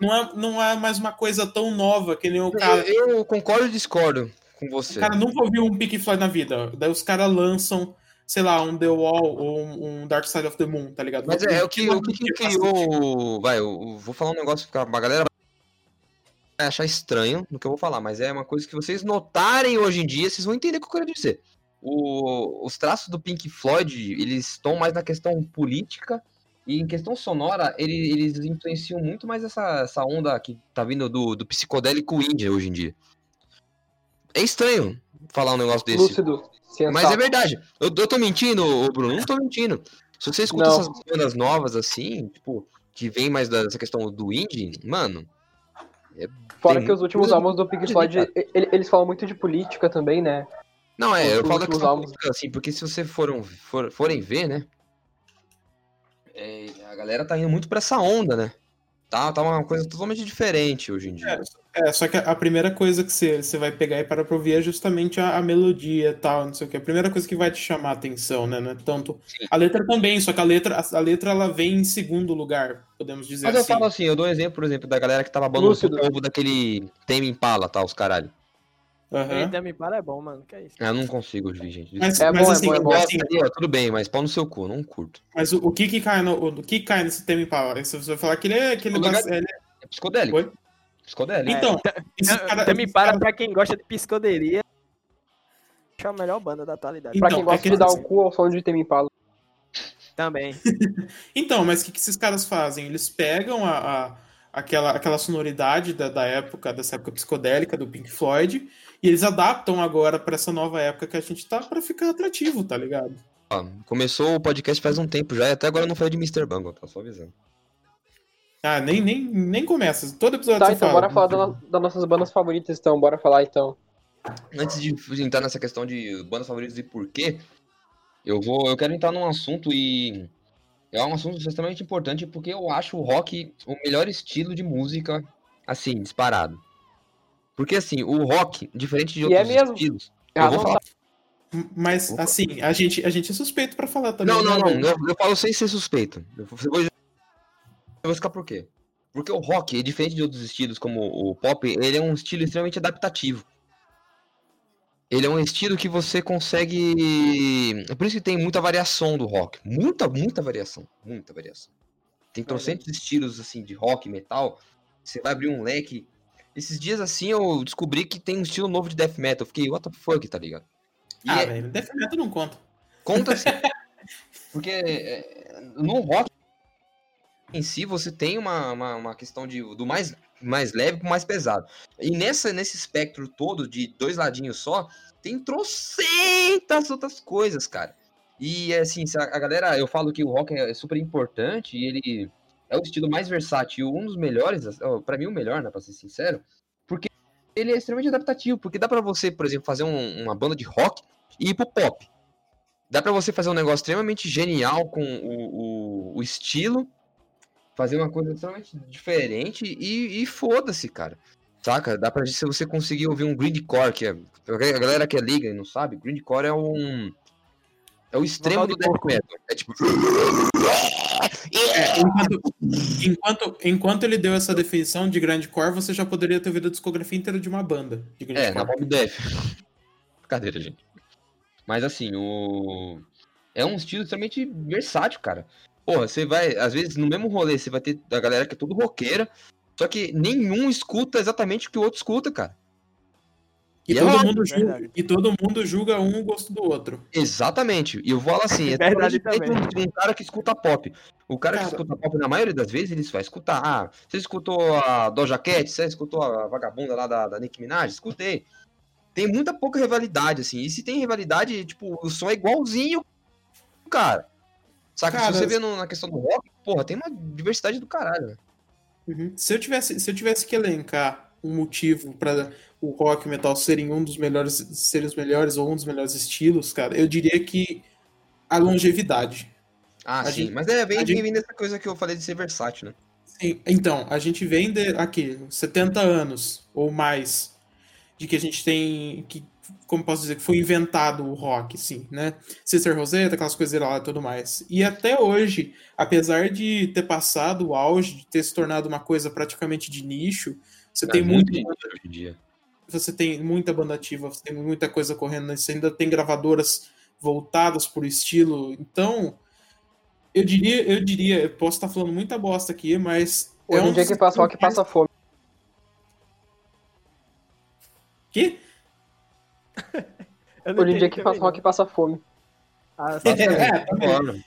não, é, não é mais uma coisa tão nova que nem o cara. Eu, eu concordo e discordo com você. O cara nunca ouviu um Pink Floyd na vida. Daí os caras lançam, sei lá, um The Wall ou um, um Dark Side of the Moon, tá ligado? Mas é, é o que, o que, que criou. Vai, eu vou falar um negócio que a galera vai achar estranho no que eu vou falar, mas é uma coisa que vocês notarem hoje em dia, vocês vão entender o que eu quero dizer. O- os traços do Pink Floyd, eles estão mais na questão política e em questão sonora, ele- eles influenciam muito mais essa, essa onda que tá vindo do, do psicodélico indie hoje em dia. É estranho falar um negócio desse. Lúcido. Sensato. Mas é verdade. Eu, eu tô mentindo, Bruno? Não tô mentindo. Se você escuta Não. essas bandas novas assim, tipo, que vem mais dessa questão do indie, mano. Fora tem que os últimos álbuns do Pink Floyd, eles falam muito de política também, né? Não, é, eu Os falo da questão álbuns. política, assim, porque se você foram, for, forem ver, né? é, a galera tá indo muito pra essa onda, né? Tá, tá uma coisa totalmente diferente hoje em dia. É, só que a primeira coisa que você, você vai pegar e parar pra ouvir é justamente a, a melodia e tal, não sei o que. A primeira coisa que vai te chamar a atenção, né? Não é tanto. Sim. A letra também, só que a letra, a, a letra ela vem em segundo lugar, podemos dizer Mas eu assim. falo assim, eu dou um exemplo, por exemplo, da galera que tava Lúcido. o ovo daquele Tame Impala, tá, os caralho. Eita, me para é bom, mano. Que é isso? Ah, Eu não consigo ouvir, gente. Mas, É mas bom, é assim, bom, é bom. assim, ó, tudo bem, mas pau no seu cu, não curto. mas o, o que que cai no, o, que cai nesse tema Impala? Você vai falar que ele é, que ele, lugar- ele É psicodélico. Oi? Psicodélico. Então, É, *laughs* cara- para cara- pra quem gosta de piscoderia. Acho a melhor banda da atualidade. Então, Pra quem é gosta que de dar assim- o cu ao som de Tame Impala. *laughs* Também. Então, mas o que, que esses caras fazem? Eles pegam a, a- aquela, aquela sonoridade da, da época, dessa época psicodélica do Pink Floyd, e eles adaptam agora pra essa nova época que a gente tá pra ficar atrativo, tá ligado? Ó, começou o podcast faz um tempo já e até agora eu não falei de Mr. Bungle, tá só avisando. Ah, nem, nem, nem começa. Todo episódio Tá, você então fala. bora falar da- das nossas bandas favoritas, então. Bora falar, então. Antes de entrar nessa questão de bandas favoritas e por quê, eu vou, eu quero entrar num assunto e é um assunto extremamente importante porque eu acho o rock o melhor estilo de música, assim, disparado. Porque assim, o rock, diferente de E é outros mesmo. estilos, Ah, eu vou não falar Mas, assim, a gente, a gente é suspeito pra falar também. Não, não, né, não. Eu, eu falo sem ser suspeito. Eu vou, eu vou- eu vou explicar por quê. Porque o rock, diferente de outros estilos como o pop, ele é um estilo extremamente adaptativo. Ele é um estilo que você consegue. É por isso que tem muita variação do rock. Muita, muita variação. Muita variação. Tem trocentos estilos assim de rock, metal. Você vai abrir um leque. Esses dias assim eu descobri que tem um estilo novo de death metal. Eu fiquei, what the fuck, tá ligado? E Ah, é- velho, Death Metal não conta. Conta sim. *laughs* Porque é, no rock em si você tem uma, uma, uma questão de, do mais, mais leve pro mais pesado. E nessa, nesse espectro todo de dois ladinhos só, tem trocentas outras coisas, cara. E assim, a, galera, eu falo que o rock é super importante e ele é o estilo mais versátil, um dos melhores, ó, pra mim o melhor, né, pra ser sincero, porque ele é extremamente adaptativo, porque dá pra você, por exemplo, fazer um- uma banda de rock e ir pro pop. Dá pra você fazer um negócio extremamente genial com o, o, o estilo, fazer uma coisa extremamente diferente e, e foda-se, cara. Saca? Dá pra se você conseguir ouvir um grindcore, que é. A galera que é liga e não sabe, grindcore é um. É o extremo do de death metal. É tipo. *laughs* É, enquanto, enquanto, enquanto ele deu essa definição de grande core, você já poderia ter ouvido a discografia inteira de uma banda. De É, na. Bob Death. *laughs* Brincadeira, gente. Mas assim, o. É um estilo extremamente versátil, cara. Porra, você vai. Às vezes, no mesmo rolê, você vai ter a galera que é tudo roqueira. Só que nenhum escuta exatamente o que o outro escuta, cara. E, E é todo óbvio, mundo julga, e todo mundo julga um o gosto do outro. Exatamente. E eu vou falar assim, é Verdade diferente de um cara que escuta pop. O cara, Cara. que escuta pop, na maioria das vezes, ele vai escutar. Ah, você escutou a Doja Cat? Você escutou a vagabunda lá da, da Nicki Minaj? Escutei. Tem muita pouca rivalidade, assim. E se tem rivalidade, tipo, o som é igualzinho, cara. Saca? Cara, se você vê no- na questão do rock, porra, tem uma diversidade do caralho. Uhum. Se eu tivesse, se eu tivesse que elencar um motivo para o rock e o metal serem um dos melhores, serem os melhores ou um dos melhores estilos, cara, eu diria que a longevidade. Ah, A sim. gente- Mas é, vem, a gente- vem dessa coisa que eu falei de ser versátil, né? Sim, Então, a gente vem de aqui 70 anos ou mais de que a gente tem que como posso dizer que foi inventado o rock, sim, né? Sister Rosetta, aquelas coisas lá e tudo mais. E até hoje, apesar de ter passado o auge, de ter se tornado uma coisa praticamente de nicho, você tem É muito você tem muita banda ativa, você tem muita coisa correndo, você ainda tem gravadoras voltadas por estilo. Então, eu diria, eu diria, eu posso estar falando muita bosta aqui, mas Hoje é um dia que passa rock passa fome. que *laughs* Hoje em dia que também, rock passa fome. Ah, só- É, também,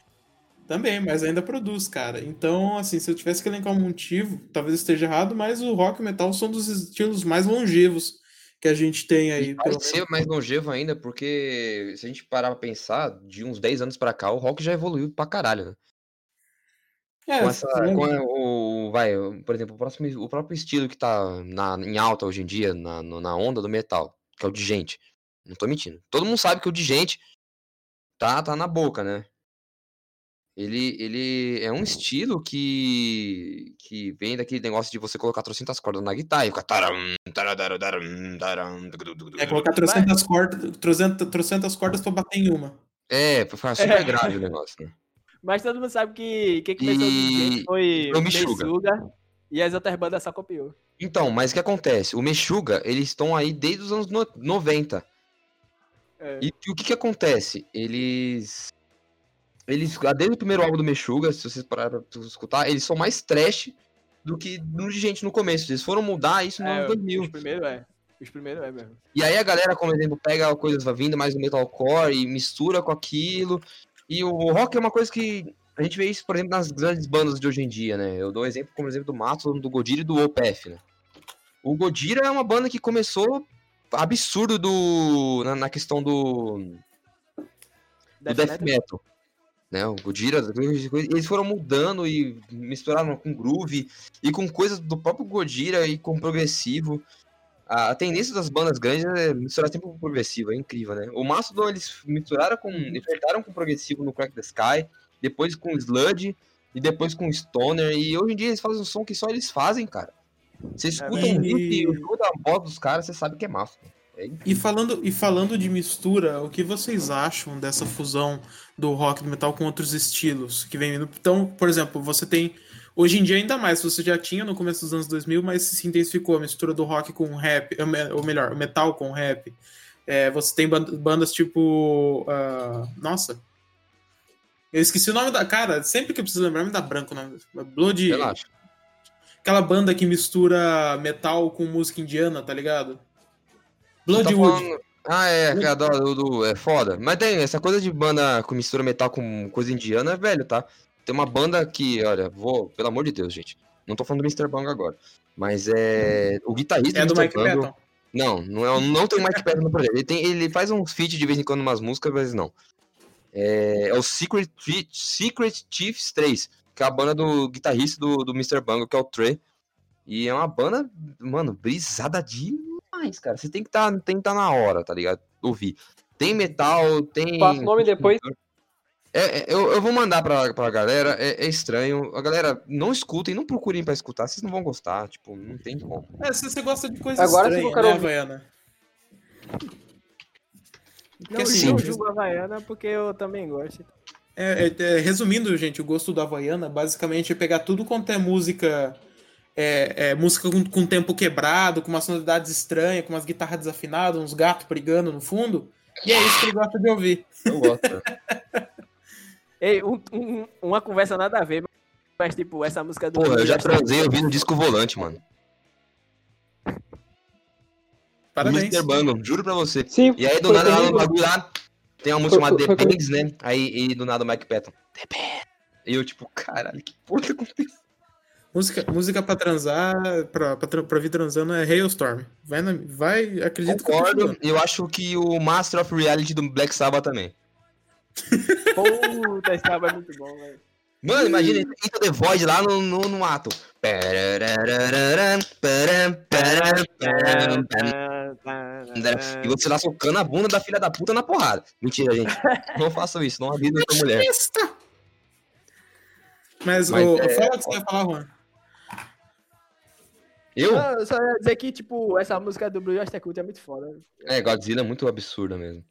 também, mas ainda produz, cara. Então, assim, se eu tivesse que elencar um motivo, talvez esteja errado, mas o rock e o metal são dos estilos mais longevos que a gente tem aí. E vai pelo ser mais longevo ainda, porque se a gente parar pra pensar, de uns 10 anos pra cá, o rock já evoluiu pra caralho, né? É, Com essa. Com o, vai, por exemplo, o, próximo, o próprio estilo que tá na, em alta hoje em dia, na, na onda do metal, que é o de gente. Não tô mentindo. Todo mundo sabe que o de gente tá, tá na boca, né? Ele, ele é um estilo que, que vem daquele negócio de você colocar 300 cordas na guitarra e ficar. É colocar 300 cordas, 300, 300 cordas pra bater em uma. É, pra ficar super grave o negócio, né? Mas todo mundo sabe que quem começou E- jeito foi foi o o. Meshuggah e as outras bandas só copiou. Então, mas o que acontece? O Meshuga, eles estão aí desde os anos no- 90. É. E, o que que acontece? Eles. Eles, ah, desde o primeiro álbum do Meshuga, se vocês pararem pra escutar, eles são mais trash do que no de gente no começo. Eles foram mudar isso no É, ano 2000. Os primeiros é. Os primeiros é mesmo. E aí a galera, como exemplo, pega coisas vindo mais do metalcore e mistura com aquilo. E o rock é uma coisa que a gente vê isso, por exemplo, nas grandes bandas de hoje em dia, né? Eu dou exemplo como exemplo do Mastodon, do Godira e do OPF, né? O Godira é uma banda que começou absurdo do na, na questão do, do Death death metal. Né, o Godira, eles foram mudando e misturaram com groove e com coisas do próprio Godira e com progressivo. A a tendência das bandas grandes é misturar sempre com progressivo, é incrível, né? O Mastodon eles misturaram com. Eles flertaram com progressivo no Crack the Sky, depois com Sludge e depois com Stoner. E hoje em dia eles fazem um som que só eles fazem, cara. Você escuta velho. um riff e escuta a voz dos caras, você sabe que é Mastodon. É. E falando, e falando de mistura, o que vocês acham dessa fusão do rock e do metal com outros estilos que vem vindo? Então, por exemplo, você tem. Hoje em dia, ainda mais, você já tinha no começo dos anos 2000, mas se intensificou a mistura do rock com o rap, ou me- ou melhor, o metal com o rap. É, você tem ban- bandas tipo. ah, nossa. Eu esqueci o nome da. Cara, sempre que eu preciso lembrar, me dá branco o nome. Blood. Relaxa. Aquela banda que mistura metal com música indiana, tá ligado? Tá Bloodwood. falando- Ah, é, aquela do, do- é foda. Mas tem essa coisa de banda com mistura metal com coisa indiana, é velho, tá? Tem uma banda que, olha, vou, pelo amor de Deus, gente. Não tô falando do Mr. Bang agora. Mas é. O guitarrista É do. Mike Bungle- Patton. Não, não, é, não tem o Mike Patton no projeto. Ele, tem, ele faz uns feat de vez em quando umas músicas, mas não. É, é o Secret, Secret Chiefs 3, que é a banda do guitarrista do, do Mr. Bungle, que é o Trey. E é uma banda, mano, brisada demais, cara. Você tem que estar tem que tá na hora, tá ligado? Ouvir. Tem metal, tem. Passa o nome depois. É, é, eu, eu vou mandar pra, pra galera, é, é estranho. A galera, não escutem, não procurem pra escutar, vocês não vão gostar, tipo, não tem como. É, se você gosta de coisa Agora estranha, eu né, ouvir. Havaiana? Porque Não, assim, não julgo a Havaiana porque eu também gosto. É, é, é, resumindo, gente, o gosto da Havaiana basicamente é pegar tudo quanto é música. É, é, música com, com tempo quebrado, com umas sonoridades estranhas, com umas guitarras desafinadas, uns gatos brigando no fundo. E é isso que ele gosta de ouvir. Eu gosto. *laughs* Ei, um- um- uma conversa nada a ver, mas tipo, essa música do. Porra, eu já transei ouvindo disco volante, mano. Parabéns. Mr. Bungle, juro pra você. Sim, E aí, do nada, lá no bagulho lá, tem uma música chamada Depends, né? Aí, e do nada o Mike Patton, Depends. E eu, tipo, caralho, que porra acontecendo? Música, música pra transar, pra, pra, pra vir transando é Hailstorm. Vai, na, vai acredito que Concordo, falando. eu acho que o Master of Reality do Black Sabbath também. *laughs* Puta, esse álbum é muito bom, velho. Mano, imagina, Into the Void lá no, no, no. E você lá socando a bunda da filha da puta na porrada. Mentira, gente. Não façam isso, não avisem sua mulher. Besta! Mas, Mas ô, é- fala o que você ia falar, Juan. Eu? Não, só ia dizer que, tipo, essa música do Blue Oyster Cult é muito foda. É, Godzilla é muito absurda mesmo.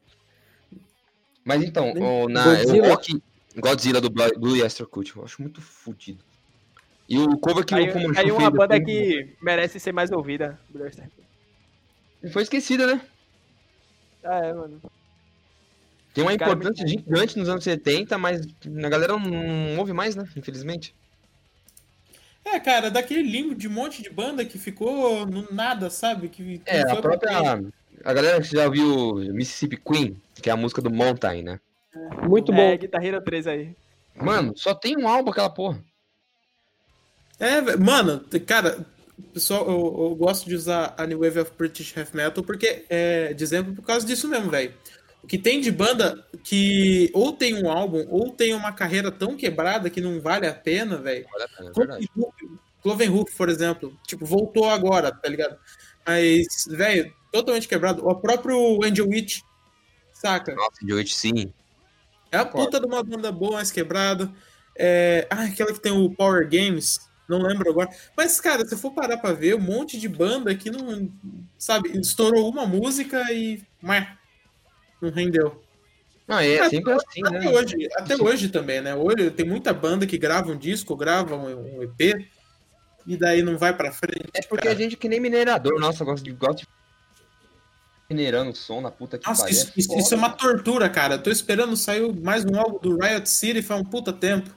Mas então, o, na, Godzilla. o rock Godzilla do Blue, Oyster Cult, eu acho muito fodido. E o cover que Aí, o Comanche aí uma banda que merece ser mais ouvida, Blue foi esquecida, né? Ah, é, mano. Tem uma importância gigante nos anos 70, mas a galera não, ouve mais, né? Infelizmente. É, cara, daquele limbo de um monte de banda que ficou no nada, sabe? Que, que É, a própria. A galera que já ouviu Mississippi Queen, que é a música do Mountain, né? Muito É, bom. Guitar Hero 3 aí. Mano, só tem um álbum aquela porra. É, mano, cara, pessoal, eu, eu gosto de usar a New Wave of British Heavy Metal porque é de exemplo por causa disso mesmo, velho. O que tem de banda que ou tem um álbum ou tem uma carreira tão quebrada que não vale a pena, velho. Olha, é verdade. Cloven Hoof, por exemplo, tipo, voltou agora, tá ligado? Mas, velho, totalmente quebrado. O próprio Angel Witch, saca? Nossa, de 8 sim. É a puta de uma banda boa, mais quebrada. É... Ah, aquela que tem o Power Games, não lembro agora. Mas, cara, se for parar pra ver, um monte de banda que não. Sabe, estourou uma música e. Mas, não rendeu. Não, é Ah, sempre assim, Até né? hoje, até hoje também, né? Hoje tem muita banda que grava um disco, grava um, um EP, e daí não vai pra frente. É porque a cara. gente que nem minerador, nossa, gosta de, gosta de minerando o som na puta que Nossa, isso, isso- isso é uma tortura, cara. Tô esperando sair mais um álbum do Riot City faz um puta tempo.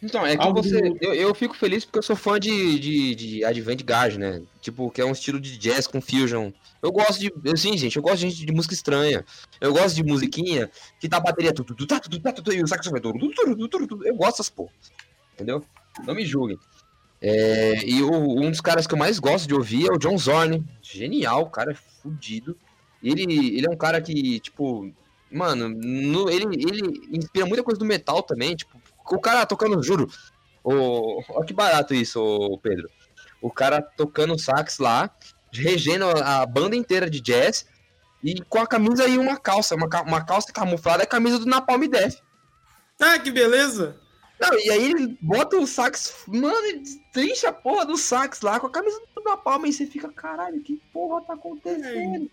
Então, é que Algo você. do- Eu, eu fico feliz porque eu sou fã de, de, de Advent Garde, né? Tipo, que é um estilo de jazz com fusion. Eu gosto de. Assim, gente, eu gosto de, de música estranha. Eu gosto de musiquinha que tá a bateria tudo, tudo, tá, tudo, tá, tudo, e o saxofone tudo. Eu gosto dessas porra. Entendeu? Não me julguem. É, e o- um dos caras que eu mais gosto de ouvir é o John Zorn. Genial, o cara é fudido. Ele, ele é um cara que, tipo, mano, no- ele, ele inspira muita coisa do metal também. Tipo, o cara tocando, juro. O, olha que barato isso, ô Pedro. O cara tocando sax lá, regendo a banda inteira de jazz e com a camisa e uma calça. Uma, uma calça camuflada é a camisa do Napalm Death. Ah, que beleza! Não, e aí ele bota o sax, mano, ele trincha a porra do sax lá com a camisa do Napalm e você fica, caralho, que porra tá acontecendo?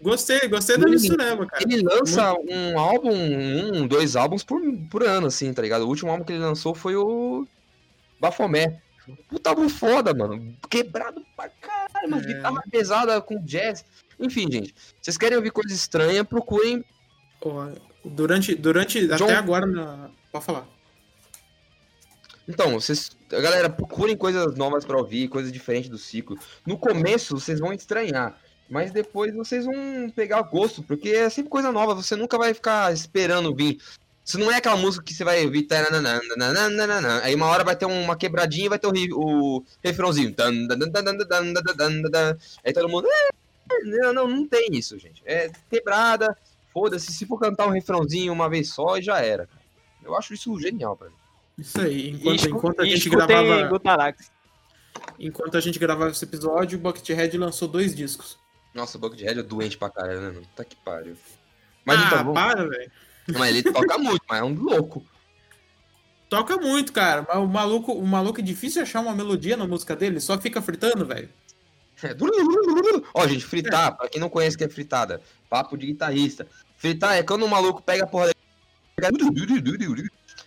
Gostei, gostei da mistureba, cara. Ele lança um álbum, um, dois álbuns por, por ano, assim, tá ligado? O último álbum que ele lançou foi o Bafomé. Puta álbum foda, mano. Quebrado pra caralho, mas É. guitarra pesada com jazz. Enfim, gente, vocês querem ouvir coisa estranha, procurem. Durante, durante John- até agora, na... pode falar. Então, vocês, galera, procurem coisas novas para ouvir, coisas diferentes do ciclo. No começo, vocês vão estranhar, mas depois vocês vão pegar gosto, porque é sempre coisa nova, você nunca vai ficar esperando vir. Isso não é aquela música que você vai ouvir. Taranana, nanana, aí uma hora vai ter uma quebradinha e vai ter o, o refrãozinho. Aí todo mundo. Ah, não, não, não tem isso, gente. É quebrada, foda-se. Se for cantar um refrãozinho uma vez só, já era. Eu acho isso genial pra mim. Isso aí. Enquanto, escu- enquanto a gente gravava, Gutarax. enquanto a gente gravava esse episódio, o Buckethead lançou dois discos. Nossa, o Buckethead é doente pra caralho, né, mano? Tá que pariu. Mas ah, então, para, velho. Mas ele toca muito, mas é um louco. Toca muito, cara. Mas o maluco, o maluco é difícil achar uma melodia na música dele, só fica fritando, velho. É. Ó, gente, fritar, pra quem não conhece o que é fritada, papo de guitarrista. Fritar é quando o maluco pega a porra da...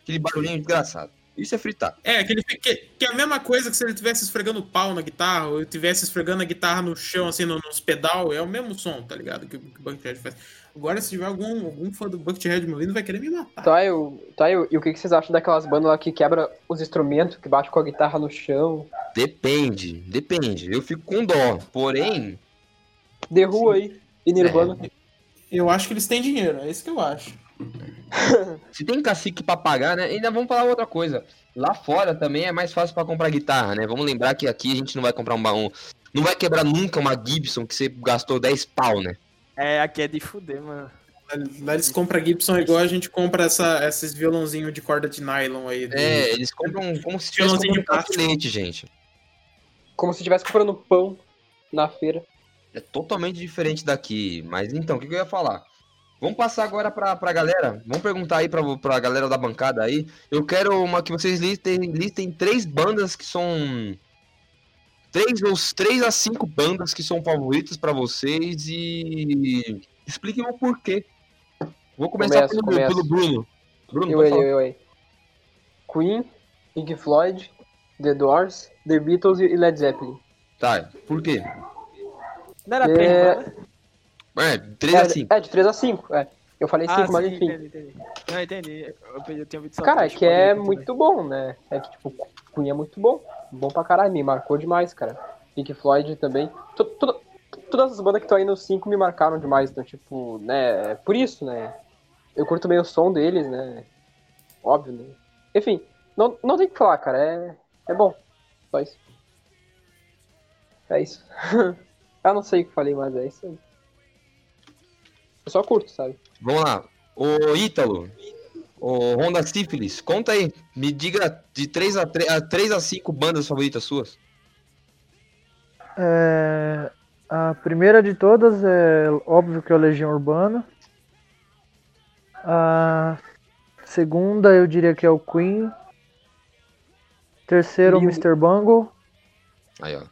Aquele barulhinho desgraçado. Isso é fritar. É, aquele, que, que é a mesma coisa que se ele estivesse esfregando o pau na guitarra, ou estivesse esfregando a guitarra no chão, assim, no- nos pedal, é o mesmo som, tá ligado? Que, o- que o Buckethead faz. Agora, se tiver algum, algum fã do Buckethead me ouvindo, vai querer me matar. Tá, eu, tá eu, e o que, que vocês acham daquelas bandas lá que quebra os instrumentos, que bate com a guitarra no chão? Depende, depende. Eu fico com dó. Porém, Who aí, e Nirvana. Eu acho que eles têm dinheiro, é isso que eu acho. *laughs* Se tem cacique pra pagar, né? Ainda vamos falar outra coisa. Lá fora também é mais fácil pra comprar guitarra, né? Vamos lembrar que aqui a gente não vai comprar um baú. Não vai quebrar nunca uma Gibson que você gastou 10 pau, né? É, aqui é de fuder, mano. Lá eles compram Gibson igual a gente compra essa, esses violãozinhos de corda de nylon aí. do- É, eles compram como se tivesse comprando patinete, gente. Como se estivesse comprando pão na feira. É totalmente diferente daqui. Mas então, o que, que eu ia falar? Vamos passar agora pra, pra galera. Vamos perguntar aí pra, pra galera da bancada aí. Eu quero uma que vocês listem, listem três bandas que são. Três ou três a cinco bandas que são favoritas pra vocês e expliquem o porquê. Vou começar Começo, pelo, começo. pelo Bruno. Bruno, Eu falar. eu. Queen, Pink Floyd, The Doors, The Beatles e Led Zeppelin. Tá, por quê? Não era É, bandas? É, três a cinco. É, de 3 a 5, é. Eu falei 5, Ah, mas sim, enfim. entendi, entendi. Não, entendi. Eu, eu tinha ouvido só Cara, é que é ir, muito bom, né? É que, tipo, Queen é muito bom. Bom pra caralho, me marcou demais, cara. Pink Floyd também. Todas as bandas que estão aí no 5 me marcaram demais, então, tipo, né? É por isso, né? Eu curto meio o som deles, né? Óbvio, né? Enfim, não, não tem o que falar, cara. É, é bom. Só isso. É isso. *laughs* eu não sei o que falei, mas é isso aí. Eu só curto, sabe? Vamos lá. Ô Ítalo, ô Honda Sífilis, conta aí. Me diga de 3 a, 3, a, 3 a 5 bandas favoritas suas. É, a primeira de todas é óbvio que é o Legião Urbana. A segunda eu diria que é o Queen. Terceiro, o E o- Mr. Bungle. Aí, ó.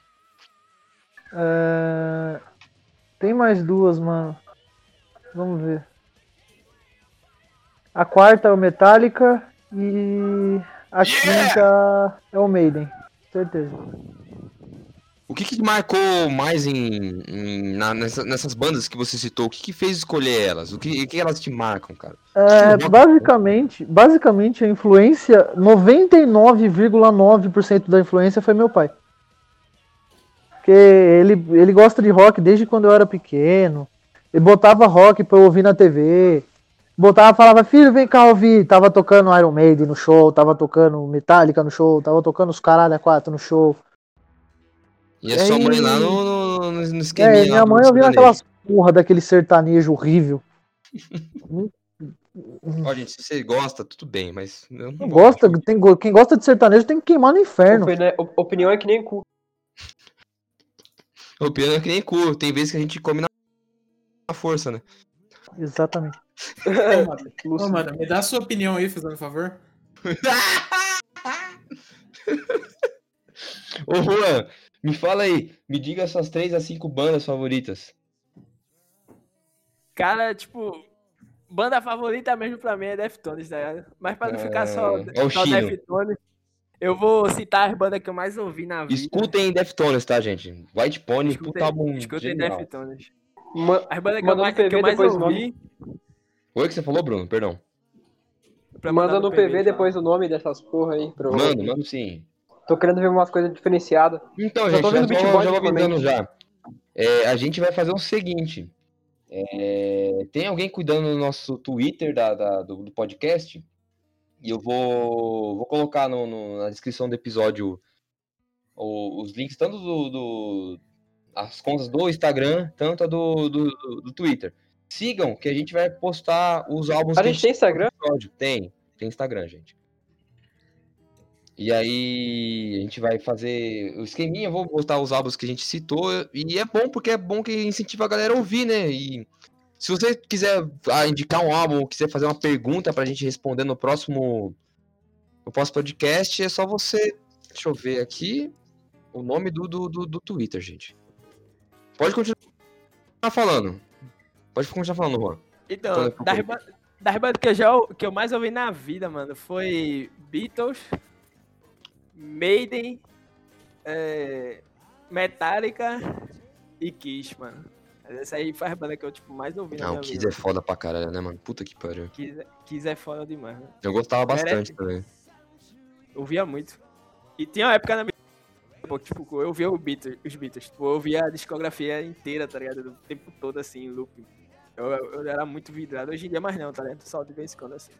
É, Tem mais duas, mano. Vamos ver. A quarta é o Metallica e a quinta é o Maiden. Certeza. O que, que marcou mais em, em- na- nessa- nessas bandas que você citou? O que, que fez escolher elas? O que, que elas te marcam, cara? É, Sim, basicamente, basicamente a influência, 99,9% da influência foi meu pai. Porque ele, ele gosta de rock desde quando eu era pequeno. Ele botava rock pra eu ouvir na TV. Botava, falava, filho, vem cá ouvir. Tava tocando Iron Maiden no show, tava tocando Metallica no show, tava tocando os caralho a quatro no show. E a sua Aí- mãe lá no, no, no, no esqueminha É, minha mãe ouvia sertanejo. aquelas porra daquele sertanejo horrível. *laughs* Ó, gente, se você gosta, tudo bem, mas... Eu não Gosta, tem, quem gosta de sertanejo tem que queimar no inferno. Opini- op- Opinião é que nem cu. O piano é que nem cu. Tem vezes que a gente come na, na força, né? Exatamente. *laughs* Ô, mano, ô, mano, me dá a sua opinião aí, fazendo um favor. *laughs* Ô, Juan, me fala aí. Me diga suas 3 a 5 bandas favoritas. Cara, tipo, banda favorita mesmo pra mim é Deftones, tá ligado? Mas pra não ficar só, É, é só. Deftones, eu vou citar as bandas que eu mais ouvi na vida. Escutem Deftones, tá, gente? White Pony, puta Escutem, álbum escutem genial. Deftones. Ma- As bandas que eu Manda no mais, que eu PV mais depois o ouvi... Oi, que você falou, Bruno? Perdão. pra Manda no PV fala. depois o nome dessas porra aí. Pra eu- Mano, mano, sim. Tô querendo ver umas coisas diferenciadas. Então, Já gente, tô já, vendo Boy já vou avisando já. É, a gente vai fazer o seguinte. É, tem alguém cuidando do nosso Twitter da, da- do, do podcast? E eu vou, vou colocar no- no- na descrição do episódio o- os links, tanto do, do- as contas do Instagram, tanto a do, do, do- Twitter. Sigam, que a gente vai postar os álbuns A gente tem Instagram? Tem, tem Instagram, gente. E aí a gente vai fazer o esqueminha, eu vou botar os álbuns que a gente citou, e é bom porque é bom que incentiva a galera a ouvir, né? E se você quiser ah, indicar um álbum, ou quiser fazer uma pergunta pra gente responder no próximo no próximo podcast, é só você, deixa eu ver aqui, o nome do, do, do, do Twitter, gente. Pode continuar falando. Pode continuar falando, Juan. Então, das, ba- das bandas que eu, já, que eu mais ouvi na vida, mano, foi Beatles, Maiden, é, Metallica e Kiss, mano. Essa aí foi a banda que eu tipo, mais ouvi na Não, minha Kiss vida. é foda pra caralho, né, mano? Puta que pariu. Kiss, é- Kiss é foda demais, né? Eu gostava Merece. bastante também. Eu ouvia muito. E tinha uma época na minha pô. Tipo, eu ouvia Beatles, os Beatles. Tipo, eu ouvia a discografia inteira, tá ligado? O tempo todo, assim, loop. Eu, eu era muito vidrado. Hoje em dia mais não, tá ligado? Só de vez em quando, assim.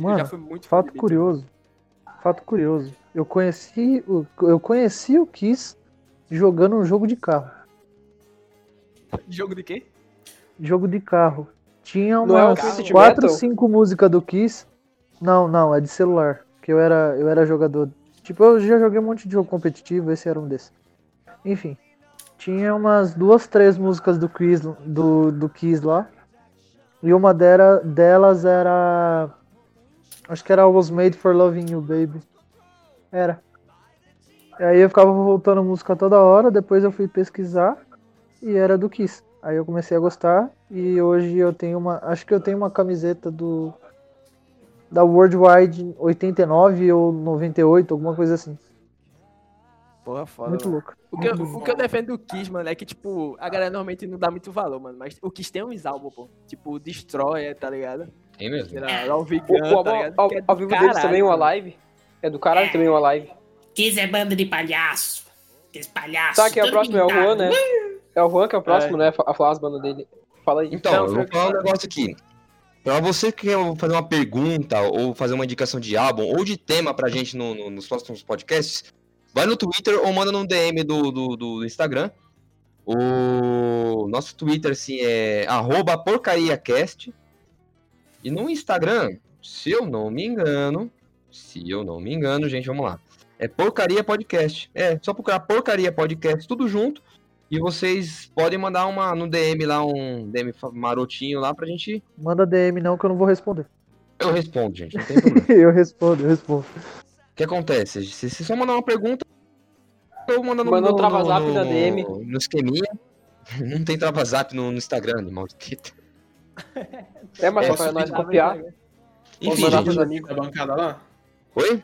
Mano, fato curioso. Fato curioso. Eu conheci o, eu conheci o Kiss jogando um jogo de carro. Jogo de quê? Jogo de carro. Tinha é umas Twisted 4, Metal? 5 músicas do Kiss. Não, não, é de celular. Que eu era, eu era jogador. Tipo, eu já joguei um monte de jogo competitivo, esse era um desses. Enfim. Tinha umas duas, três músicas do Kiss, do, do lá. E uma delas era. Acho que era I Was Made for Loving You, Baby. Era. E aí eu ficava voltando música toda hora, depois eu fui pesquisar e era do Kiss. Aí eu comecei a gostar e hoje eu tenho uma. Acho que eu tenho uma camiseta do. Da Worldwide 89 ou 98, alguma coisa assim. Porra, foda. Muito mano. louco. O que, eu, o que eu defendo do Kiss, mano, é que, tipo, a galera normalmente não dá muito valor, mano. Mas o Kiss tem uns álbuns, pô. Tipo, Destroyer, tá ligado? Tem mesmo. Sei lá, Love O, o tá ligado? ao, Que é ao vivo deles também, o mano. Alive. É do caralho também, o Alive. Kiss é banda de palhaço. Aqueles palhaços. Tá, quem é o próximo? É o pintado. Juan, né? É o Juan que é o próximo, né? A falar as bandas dele. Fala aí. Então, Não, eu vou falar um negócio aqui. Pra você que quer fazer uma pergunta ou fazer uma indicação de álbum ou de tema pra gente no- no- nos próximos podcasts, vai no Twitter ou manda no DM do, do, do Instagram. O nosso Twitter, assim, é porcariacast. E no Instagram, se eu não me engano, se eu não me engano, gente, vamos lá. É Porcaria Podcast. É, só procurar Porcaria Podcast, tudo junto. E vocês podem mandar uma no DM lá, um DM marotinho lá pra gente. Manda DM não que eu não vou responder. Eu respondo, gente, não tem *laughs* problema. eu respondo, eu respondo. O que acontece? Se você só mandar uma pergunta, eu mando no, Manda um no, trava-zap no, na DM. no esqueminha. *laughs* Não tem trava-zap no, no Instagram, animal. É, mas É, só nós copiar. né? Enfim, gente. nude da bancada lá? Oi?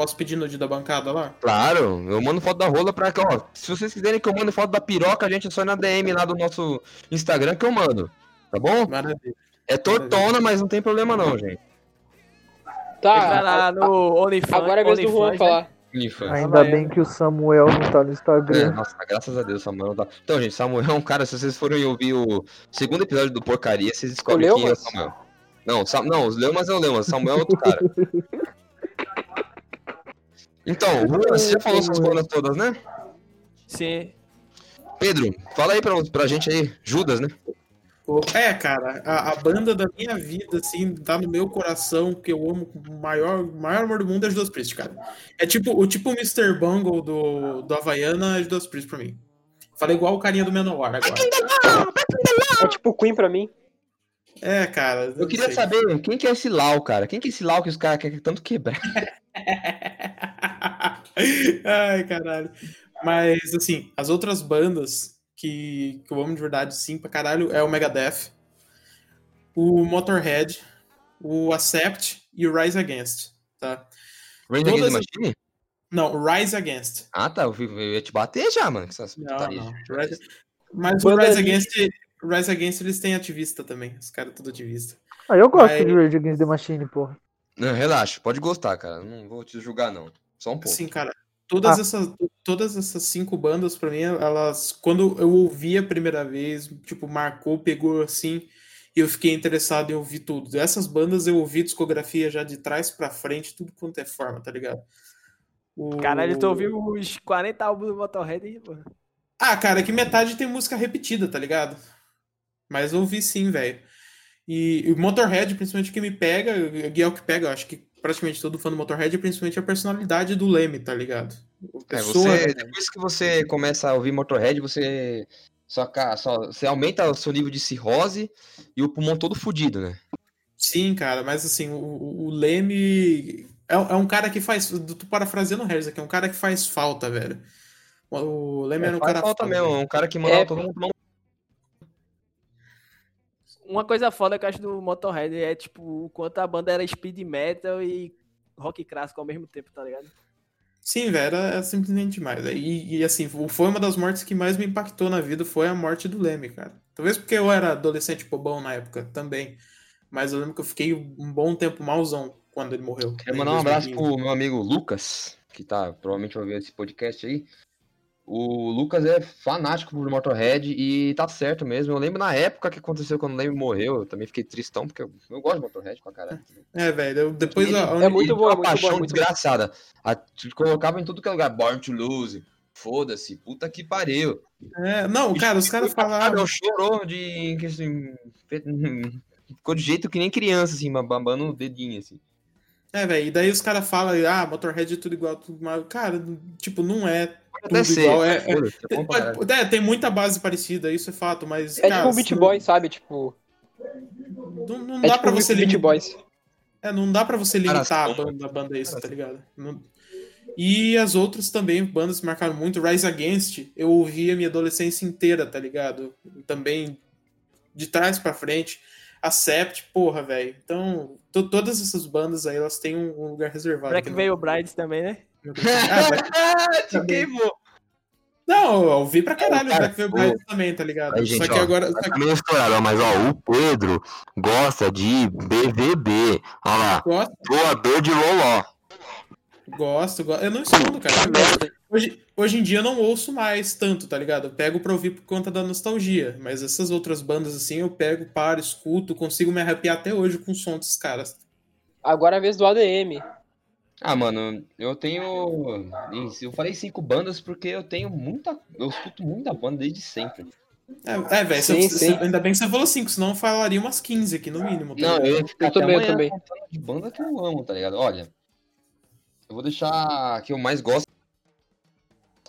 Posso pedir nude da bancada lá? Claro, eu mando foto da rola pra cá, ó. Se vocês quiserem que eu mande foto da piroca, gente, é só ir na DM lá do nosso Instagram que eu mando. Tá bom? Maravilha. É tortona, mas não tem problema não, gente. Vai Tá, lá no OnlyFans. agora é a vez do Juan né? falar. Infã. Ainda vai, bem que o Samuel não tá no É, Instagram. nossa, graças a Deus, Samuel tá. Então, gente, Samuel é *laughs* um cara, se vocês forem ouvir o segundo episódio do Porcaria, vocês descobrem quem é o? Samuel. Não, Sa... não, os Leumas é o Leumas, Samuel é outro cara. *laughs* Então, você já falou suas bandas todas, né? Sim. Pedro, fala aí pra, pra gente aí, Judas, né? É, cara, a, a banda da minha vida, assim, tá no meu coração, que eu amo com o maior, maior amor do mundo é Judas Priest, cara. É tipo o tipo Mr. Bungle do, do Havaiana é Judas Priest pra mim. Falei igual o carinha do Menor agora. É tipo Queen pra mim. É, cara. Eu queria saber quem que é esse Lau, cara. Quem que é esse Lau que os caras querem tanto quebrar? *laughs* Ai, caralho. Mas, assim, as outras bandas que, que eu amo de verdade, sim, pra caralho, é o Megadeth, o Motorhead, o Accept e o Rise Against, tá? Rage Todas Against the as- Machine? Não, o Rise Against. Ah, tá. Eu, ia te bater já, mano. essas Não, não. Rise- Mas o Rise Against, Rise Against eles têm ativista também. Os caras tudo ativista. Ah, eu gosto Mas- de Rage Against the Machine, porra. Não, relaxa, pode gostar, cara. Não vou te julgar, não. Só um pouco. Sim, cara. Todas, Ah. essas, todas essas cinco bandas, pra mim, elas. Quando eu ouvi a primeira vez, tipo, marcou, pegou assim, e eu fiquei interessado em ouvir tudo. Essas bandas eu ouvi discografia já de trás pra frente, tudo quanto é forma, tá ligado? O... Caralho, tu ouviu os 40 álbuns do Motorhead aí, pô. Ah, cara, é que metade tem música repetida, tá ligado? Mas eu ouvi sim, velho. E e o Motorhead, principalmente, que me pega, e é o que pega, eu acho que praticamente todo fã do Motorhead, é principalmente a personalidade do Leme, tá ligado? É, pessoa- você, depois que você começa a ouvir Motorhead, você só, só você aumenta o seu nível de cirrose e o pulmão todo fudido, né? Sim, cara, mas assim, o, o- Leme é, é um cara que faz. Tu parafraseando o Harris aqui, é um cara que faz falta, velho. O, Leme era um faz cara falta foda, mesmo, é um cara que mandava É. todo mundo tomar um Uma coisa foda que eu acho do Motorhead é, tipo, o quanto a banda era speed metal e rock clássico ao mesmo tempo, tá ligado? Sim, velho, era, era simplesmente demais. E, e, assim, foi uma das mortes que mais me impactou na vida, foi a morte do Leme, cara. Talvez porque eu era adolescente bobão na época também. Mas eu lembro que eu fiquei um bom tempo malzão quando ele morreu. Quero mandar um abraço 2015. pro meu amigo Lucas. que tá provavelmente vai ver esse podcast aí. O Lucas é fanático por Motorhead e tá certo mesmo. Eu lembro na época que aconteceu quando o Leme morreu, eu também fiquei tristão, porque eu, eu gosto de Motorhead pra caralho. É, velho. Depois Ele- a- a é muito é uma bom, paixão é muito desgraçada. A- colocava em tudo que é lugar. Born to Lose. Foda-se, puta que pariu. É, não, cara, os caras engraçado, chorou de. assim, *laughs* ficou de jeito que nem criança, assim, babando o dedinho, assim. É, velho, e daí os caras falam, ah, Motorhead é tudo igual, tudo igual. Cara, tipo, não é. Até ser. igual, é- é caralho. É, tem muita base parecida, isso é fato, mas. É cara, tipo um Beat não- Boy, sabe? Tipo, Não, não é dá tipo pra você Beat limitar. Boys. É, não dá pra você limitar a são- banda, a banda a isso, tá ligado? Não- E as outras também, bandas que marcaram muito. Rise Against, eu ouvi a minha adolescência inteira, tá ligado? Também de trás pra frente. Acept, porra, velho. Então, to- todas essas bandas aí, elas têm um, um lugar reservado. Black no- Veil Brides também, né? *laughs* Ah, *laughs* Te queimou. Não, eu ouvi pra caralho Cara, Black Veil Brides também, tá ligado? Aí, gente, só que ó, agora. Tá Só que meio estourado, mas ó, o Pedro gosta de BVB. Olha lá, gosto, doador de Loló. gosto, gosto. Eu não escondo, cara. Hoje, hoje em dia eu não ouço mais tanto, tá ligado? Eu pego pra ouvir por conta da nostalgia. Mas essas outras bandas assim, eu pego, paro, escuto, consigo me arrepiar até hoje com o som desses caras. Agora é a vez do ADM. Ah, mano, eu tenho. Eu falei cinco bandas porque eu tenho muita. Eu escuto muita banda desde sempre. É, é velho, ainda bem que você falou 5, senão eu falaria umas 15 aqui no mínimo. tá Não, eu ia ficar Eu também, eu também. de banda que eu amo, tá ligado? Olha, eu vou deixar que eu mais gosto.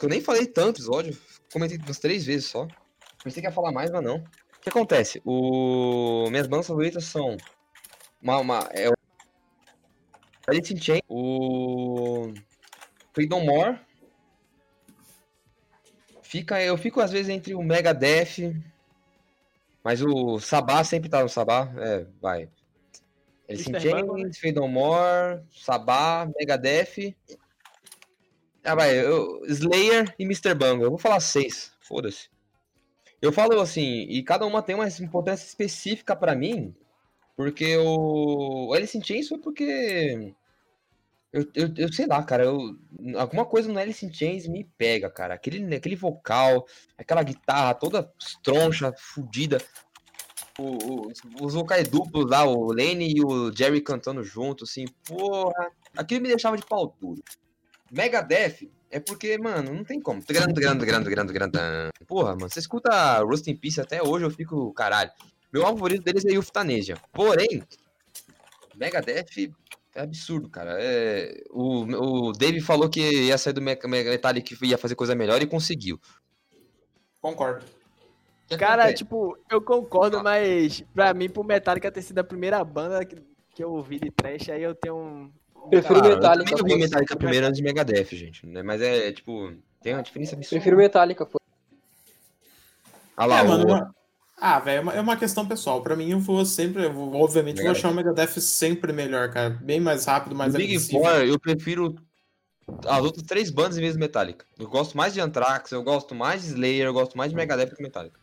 Eu nem falei tanto episódio, comentei umas três vezes só. Pensei que ia falar mais, mas não. O que acontece? O... Minhas bandas favoritas são. Uma, uma, é o. Alice in Chains, o. Freedom More. Fica, eu fico às vezes entre o Megadeth. Mas o Sabá sempre tá no Sabá. É, vai. Alice in? Chains, Freedom More, Sabá, Megadeth. Ah, vai. Eu, Slayer e Mr. Bungle. Eu vou falar seis. Foda-se. Eu falo assim, e cada uma tem uma importância específica pra mim, porque o o Alice in Chains foi porque eu, eu, eu sei lá, cara, eu, alguma coisa no Alice in Chains me pega, cara. Aquele, aquele vocal, aquela guitarra toda estroncha, fudida. O, o- os vocais duplos lá, o Lane e o Jerry cantando junto, assim, porra. Aquilo me deixava de pau duro. Megadeth é porque, mano, não tem como. Grande, grande, grande, grande, grande. Porra, mano, você escuta Rust in Peace até hoje, eu fico, caralho. Meu álbum favorito deles é Euthanasia. Porém, Megadeth é absurdo, cara. É, o, o Dave falou que ia sair do Me- Me- Metallica e ia fazer coisa melhor e conseguiu. Concordo. O que Cara, acontece? tipo, eu concordo, mas pra mim, pro Metallica ter sido a primeira banda que, que eu ouvi de trash, aí eu tenho um. Prefiro Ah, Metallica. Eu também ouvi. Metallica primeiro antes de Megadeth, gente. né? Mas é, tipo, tem uma diferença absurda. Prefiro Metallica. foda-se. Ah lá, é, o- mano, Ah, velho, é uma- é questão pessoal. Pra mim, eu vou sempre, eu vou- obviamente, vou Megadeth. achar o Megadeth sempre melhor, cara. Bem mais rápido, mais Big agressivo. Four, eu prefiro as outras três bandas em vez do Metallica. Eu gosto mais de Anthrax, eu gosto mais de Slayer, eu gosto mais de Megadeth que Metallica.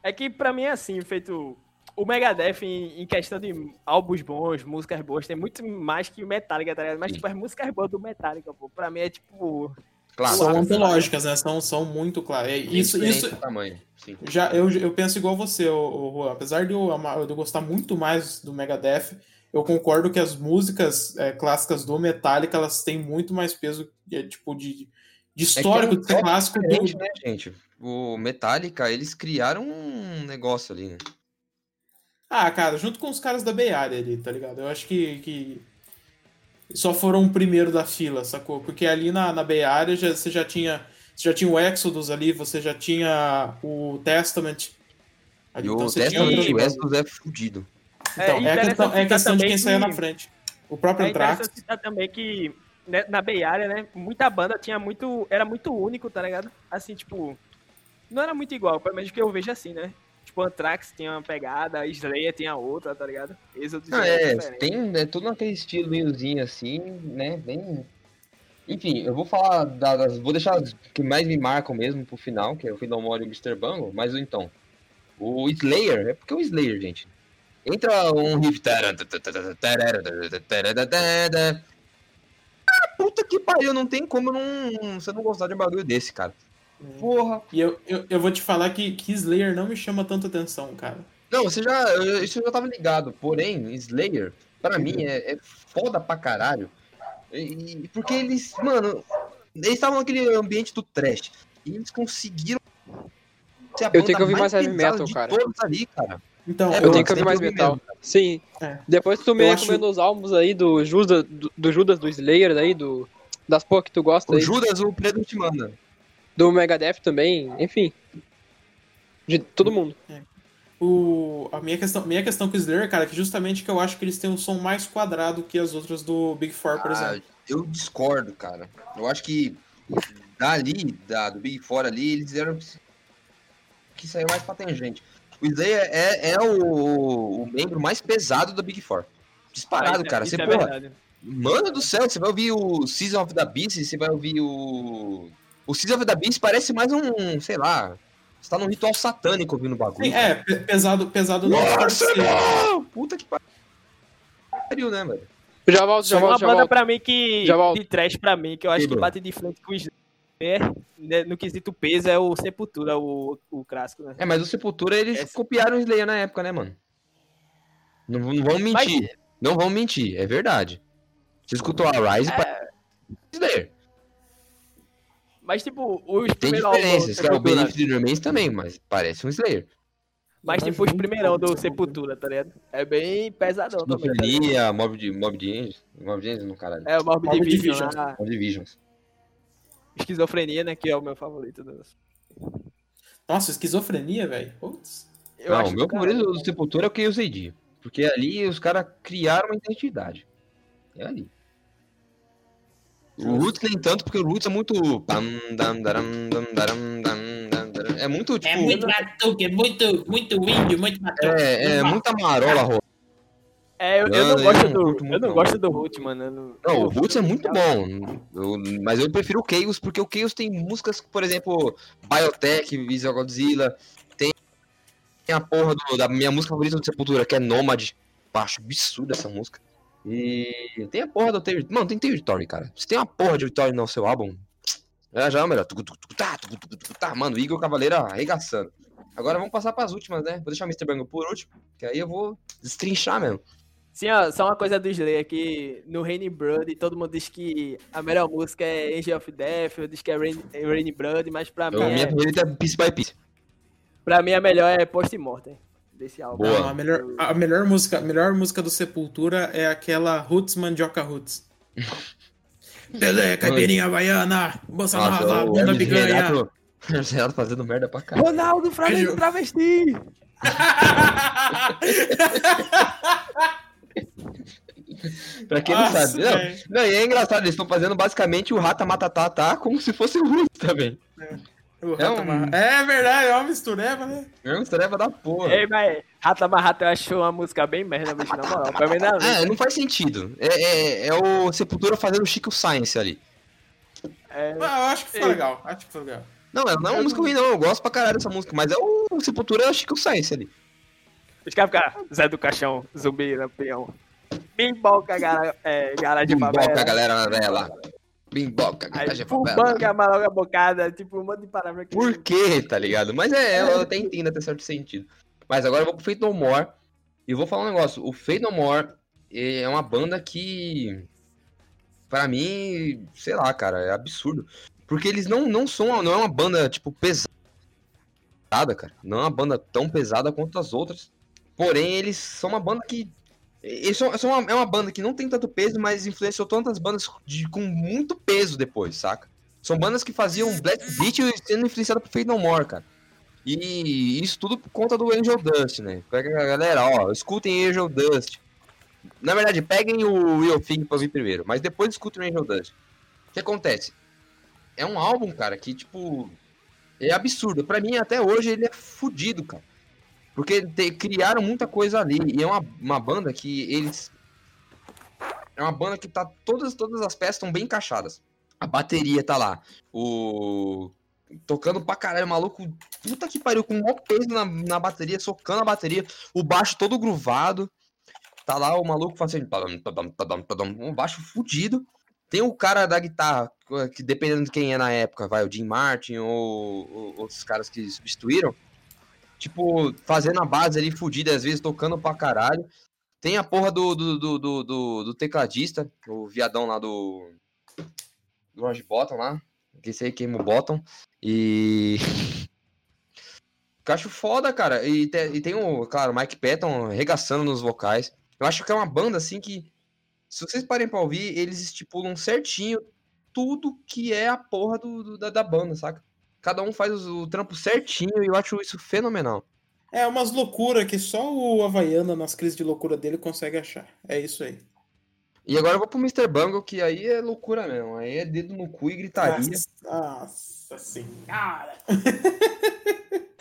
É que pra mim é assim, feito. O Megadeth, em, em questão de álbuns bons, músicas boas, tem muito mais que o Metallica, tá ligado? Mas, tipo, as músicas boas do Metallica, pô, pra mim é tipo. Claro, São antológicas, né? São, são muito claras. É, Isso, isso, tamanho, sim. Já, eu, eu penso igual você, ô, Juan. Apesar de eu, amar- de eu gostar muito mais do Megadeth, eu concordo que as músicas é, clássicas do Metallica, elas têm muito mais peso, é, tipo, de, de histórico, é um de ser toque clássico do... né, gente? O Metallica, eles criaram um negócio ali, né? Ah, cara, junto com os caras da Bay Area ali, tá ligado? Eu acho que, que só foram o primeiro da fila, sacou? Porque ali na, na Bay Area já, você já tinha... Você já tinha o Exodus ali, você já tinha o Testament. Ali, E o então você tinha Testament e o. Exodus é fudido. Então, é, interessante questão, é questão de quem saiu na frente. O próprio É Anthrax. também que né, na Bay Area, né, muita banda tinha muito. Era muito único, tá ligado? Assim, tipo. Não era muito igual, pelo menos que eu vejo assim, né? Tipo, Anthrax tinha uma pegada, Slayer tinha outra, tá ligado? Exodus Ah, é, diferente. tem é, tudo naquele estilozinho assim, né? Bem. Enfim, eu vou falar da- das. Vou deixar as que mais me marcam mesmo pro final, que é o More e o Mr. Bungle, mas então. O Slayer, é porque o Slayer, gente. Entra um riff. puta que pariu, não tem como não, você não gostar de um bagulho desse, cara. Porra. E eu, eu, eu vou te falar que, que Slayer não me chama tanta atenção, cara. Não, você já. eu- Isso eu já tava ligado. Porém, Slayer, pra mim, é, é foda pra caralho. E, e- porque eles, mano, eles estavam naquele ambiente do trash. E eles conseguiram. ser a Eu tenho que ouvir mais heavy metal, de cara. Todos ali, cara. Então, É, Eu Pô, tenho que ouvir mais que metal. ouvir Sim. É. Depois tu me Eu acho- os álbuns aí do Judas, do, do Judas, do Slayer aí, do, das porra que tu gosta O aí. Judas, o Pedro te manda. Do Megadeth também, enfim. De todo mundo. o, a minha questão, minha questão com o Slayer, cara, é que justamente que eu acho que eles têm um som mais quadrado que as outras do Big Four, por Ah, exemplo. eu discordo, cara. Eu acho que dali, da, do Big Four ali, eles eram que saiu mais pra tangente. O Slayer é, é o, o membro mais pesado da Big Four. Disparado, Isso é- cara. isso Você, é porra, mano do céu, você vai ouvir o Season of the Beast, você vai ouvir o. O Season of the Beast parece mais um, sei lá. Você tá num ritual satânico ouvindo o bagulho. Sim, é, pe- pesado, pesado não! Puta que pariu, né, velho? Já volto, já Uma volto, já banda volto. pra mim que. Já volto. De trash pra mim, que eu acho Sim, que bate de frente com o Slayer, né, no quesito peso, é o Sepultura, o, o clássico, né? É, mas o Sepultura, eles Essa- copiaram o Slayer na época, né, mano? Não, não vão mentir. Não vão mentir, é verdade. Você escutou a Rise É. para Slayer. Mas, tipo, os Tem do diferenças, que é o Sepultura, Benefit Remains também, mas parece um Slayer. mas, tipo, os primeirão do Sepultura, tá ligado? É bem pesadão também. tá? Esquizofrenia, Mob de Mob de Angels. Mob de Angels no caralho. É, o Morbid Morbid Division, Division. lá, Mob Divisions. Esquizofrenia, né, que é o meu favorito. dos- Nossa, esquizofrenia, velho. Putz. Eu não, acho o meu do favorito do Sepultura é o Chaos AD. Porque ali os caras criaram uma identidade. É ali. O Roots nem tanto, porque o Roots é muito. É muito, tipo. É muito batuque, é muito, muito índio, muito batuque. É, é muita marola, Rô. É, eu, eu Não, gosto do. curto Eu muito, não não. gosto do Root, mano. eu Não, Não, o Roots é muito bom. Eu- mas eu prefiro o Chaos, porque o Chaos tem músicas, por exemplo, Biotech, Visual Godzilla. Tem a porra do- da minha música favorita do Sepultura, que é Nomad. Acho absurda essa música. E tem a porra do Territory. Mano, tem Territory, cara. Se tem uma porra de Territory no seu álbum, já é o melhor. Tá, tá. Mano, Igor Cavaleiro arregaçando. Agora vamos passar pras últimas, né? Vou deixar o Mr. Bango por último, que aí eu vou destrinchar mesmo. Sim, ó, só uma coisa do Slayer que no Rainy Blood todo mundo diz que a melhor música é Angel of Death, eu diz que é Rain, é Rainy Blood, mas pra mim, Eu, minha é, favorita é Piece by Piece. pra mim a melhor é Post Mortem desse álbum. Boa. Não, a, melhor, a melhor música, a melhor música do Sepultura é aquela Roots Mandioca Roots. *laughs* Pelé, caipirinha havaiana, bossa Nossa, nova, o bunda picanha. *laughs* Renato fazendo merda pra caralho. Ronaldo Flamengo Beijo. Travesti! *laughs* Pra quem não Nossa, sabe. Não, não, e é engraçado, eles estão fazendo basicamente o Rata Matatá tá como se fosse o Russo também. O É Rata um- Marra- é verdade, é uma mistureba, né? É uma tarefa da porra. Ei, mas Rata Marrata eu acho uma música bem merda, bicho, na moral. Pra mim não É, não faz sentido. É, é, é o Sepultura fazendo Chico Science ali. é, Ah, eu acho que foi Ei. legal, acho que foi legal. Não, ela não é uma música ruim, não. Eu gosto pra caralho dessa música, mas é o Sepultura é o Chico Science ali. Os caras ficam Zé do Caixão, zumbi, lampião. Bimboca, gara, é, garagem Bimboca, a favela. galera velha lá. Bimboca, Aí, garagem favela. Fubanga, maloga bocada, tipo um monte de palavra que... Por quê, tá ligado? Mas é, eu até entendo até certo sentido. Mas agora eu vou pro Fate No More. E eu vou falar um negócio. O Fate No More é uma banda que. Pra mim, sei lá, cara, é absurdo. Porque eles não, não são. Não é uma banda, tipo, pesada, cara. Não é uma banda tão pesada quanto as outras. Porém, eles são uma banda que. Eles são, são uma, é uma banda que não tem tanto peso, mas influenciou tantas bandas de, com muito peso depois, saca? São bandas que faziam Black Beat sendo influenciado por Fate No More, cara. E isso tudo por conta do Angel Dust, né? Pega a galera, ó, escutem Angel Dust. Na verdade, peguem o Real Thing pra ouvir primeiro, mas depois escutem o Angel Dust. O que acontece? É um álbum, cara, que, tipo, é absurdo. Pra mim, até hoje, ele é fudido, cara. Porque te- criaram muita coisa ali. E é uma, uma banda que eles. É uma banda que tá. Todas, todas as peças estão bem encaixadas. A bateria tá lá. O. Tocando pra caralho, maluco. Puta que pariu, com um maior peso na, na bateria, socando a bateria. O baixo todo gruvado. Tá lá o maluco fazendo. tadam, Um baixo fudido. Tem o cara da guitarra, que dependendo de quem é na época, vai, o Jim Martin ou, ou outros caras que substituíram, tipo, fazendo a base ali fudida, às vezes tocando pra caralho. Tem a porra do, do, do, do, do- tecladista, o viadão lá do. Do Orange Bottom lá. Que aí queima o Bottom. E. *laughs* Eu acho foda, cara. E, te- e tem o, claro, o Mike Patton arregaçando nos vocais. Eu acho que é uma banda assim que. Se vocês parem pra ouvir, eles estipulam certinho tudo que é a porra do, do- da, da banda, saca? Cada um faz o, trampo certinho e eu acho isso fenomenal. É umas loucuras que só o Havaiana, nas crises de loucura dele, consegue achar. É isso aí. E agora eu vou pro Mr. Bungle, que aí é loucura mesmo. Aí é dedo no cu e gritaria. Nossa, nossa senhora. *laughs*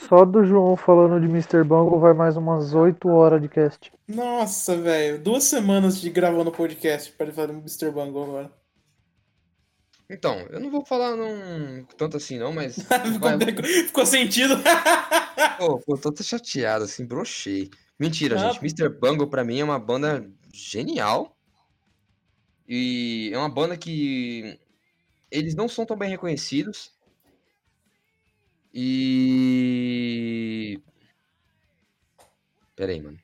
Só do João falando de Mr. Bungle vai mais umas 8 horas de cast. Nossa, velho. Duas semanas de gravando podcast para ele falar do Mr. Bungle agora. Então, eu não vou falar não, tanto assim não, mas. *laughs* ficou, ficou sentido. *laughs* Pô, pô, tô chateado, assim, brochei. Mentira, Ah. gente. Mr. Bungle pra mim é uma banda genial. E é uma banda que eles não são tão bem reconhecidos. E. Pera aí, mano.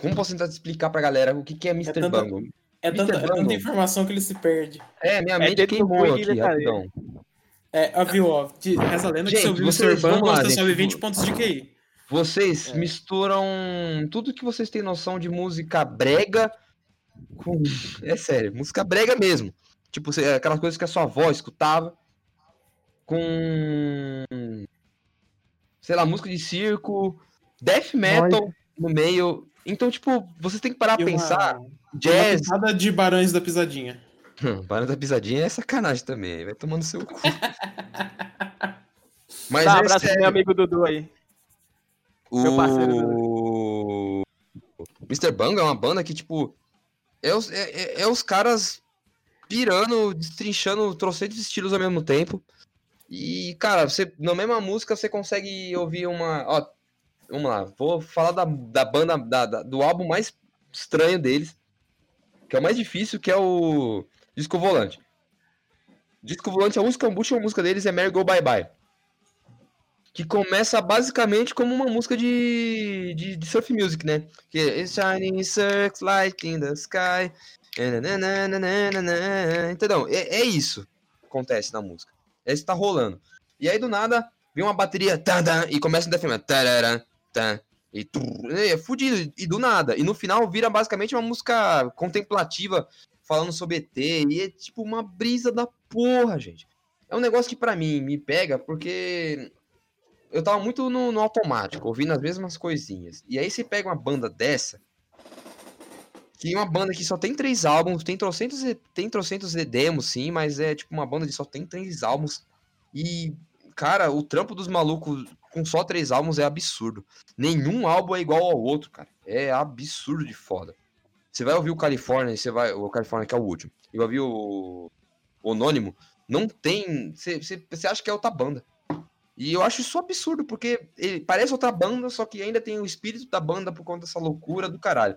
Como posso tentar explicar pra galera o que, que é Mr. tanta- Bungle? É tanta, é tanta informação que ele se perde. É, minha É mente no queimou aqui, rapidão. É, ó, viu, ó. de- Reza a lenda que Gente, ouvir o vocês- vamos lá, você sobe 20 vou- pontos de QI. Vocês É. misturam tudo que vocês têm noção de música brega com. É sério, música brega mesmo. Tipo, aquelas coisas que a sua avó escutava. Com. Sei lá, música de circo, death metal no meio. Então, tipo, vocês têm que parar E uma- pensar. Uma Jazz. pitada de Barões da Pisadinha. Barão da pisadinha é sacanagem também. Vai tomando seu cu. *laughs* Mas Dá um é abraço pro meu amigo Dudu aí. Meu parceiro O Mr. Bungle é uma banda que, tipo, é os, é, é- é os caras pirando, destrinchando trocentos estilos ao mesmo tempo. E, cara, você, na mesma música você consegue ouvir uma. Ó, vamos lá, vou falar da, da banda, da- da- do álbum mais estranho deles, que é o mais difícil, que é o Disco Volante. Disco Volante, a última, a última música deles é Merry Go Bye Bye que começa basicamente como uma música de, de, de surf music, né? Que é It's shining circles light in the sky. Entendeu? É, é isso que acontece na música. É isso que tá rolando. E aí do nada vem uma bateria e começa um death. E é fudido. E do nada. E no final vira basicamente uma música contemplativa falando sobre ET. E é tipo uma brisa da porra, gente. É um negócio que pra mim me pega porque eu tava muito no, no automático, ouvindo as mesmas coisinhas. E aí você pega uma banda dessa, que é uma banda que só tem três álbuns, tem trocentos, tem trocentos e demos, sim, mas é tipo uma banda que só tem três álbuns. E, cara, o trampo dos malucos com só três álbuns é absurdo. Nenhum álbum é igual ao outro, cara. É absurdo de foda. Você vai ouvir o California, você vai. O California que é o último. E vai ouvir o. O Anônimo. Não tem. Você, você, acha que é outra banda. E eu acho isso absurdo, porque ele parece outra banda, só que ainda tem o espírito da banda por conta dessa loucura do caralho.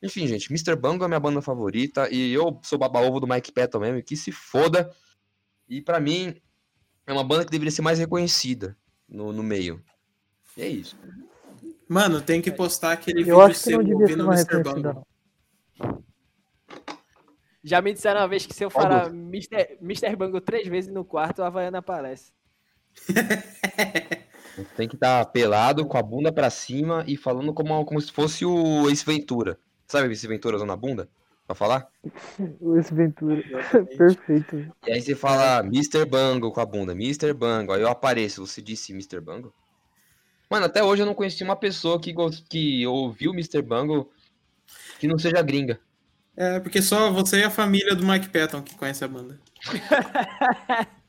Enfim, gente, Mr. Bungle é minha banda favorita, e eu sou baba-ovo do Mike Patton mesmo, que se foda. E pra mim, é uma banda que deveria ser mais reconhecida no, no meio. E é isso. Mano, tem que postar aquele Eu vídeo acho que seu não devia ser ouvindo mais Mr. Já me disseram uma vez que se eu falar Mr. Mr. Bungle três vezes no quarto, a Havaiana aparece. *laughs* Tem que estar pelado, com a bunda pra cima e falando como, como se fosse o Ace Ventura. Sabe o Ace Ventura usando a bunda? Pra falar? *laughs* Esse Ventura. Perfeito. E aí você fala Mr. Bungle com a bunda, Mr. Bungle. Aí eu apareço, você disse Mr. Bungle? Mano, até hoje eu não conheci uma pessoa que, que ouviu Mr. Bungle que não seja gringa. É, porque só você e a família do Mike Patton que conhece a banda. *laughs*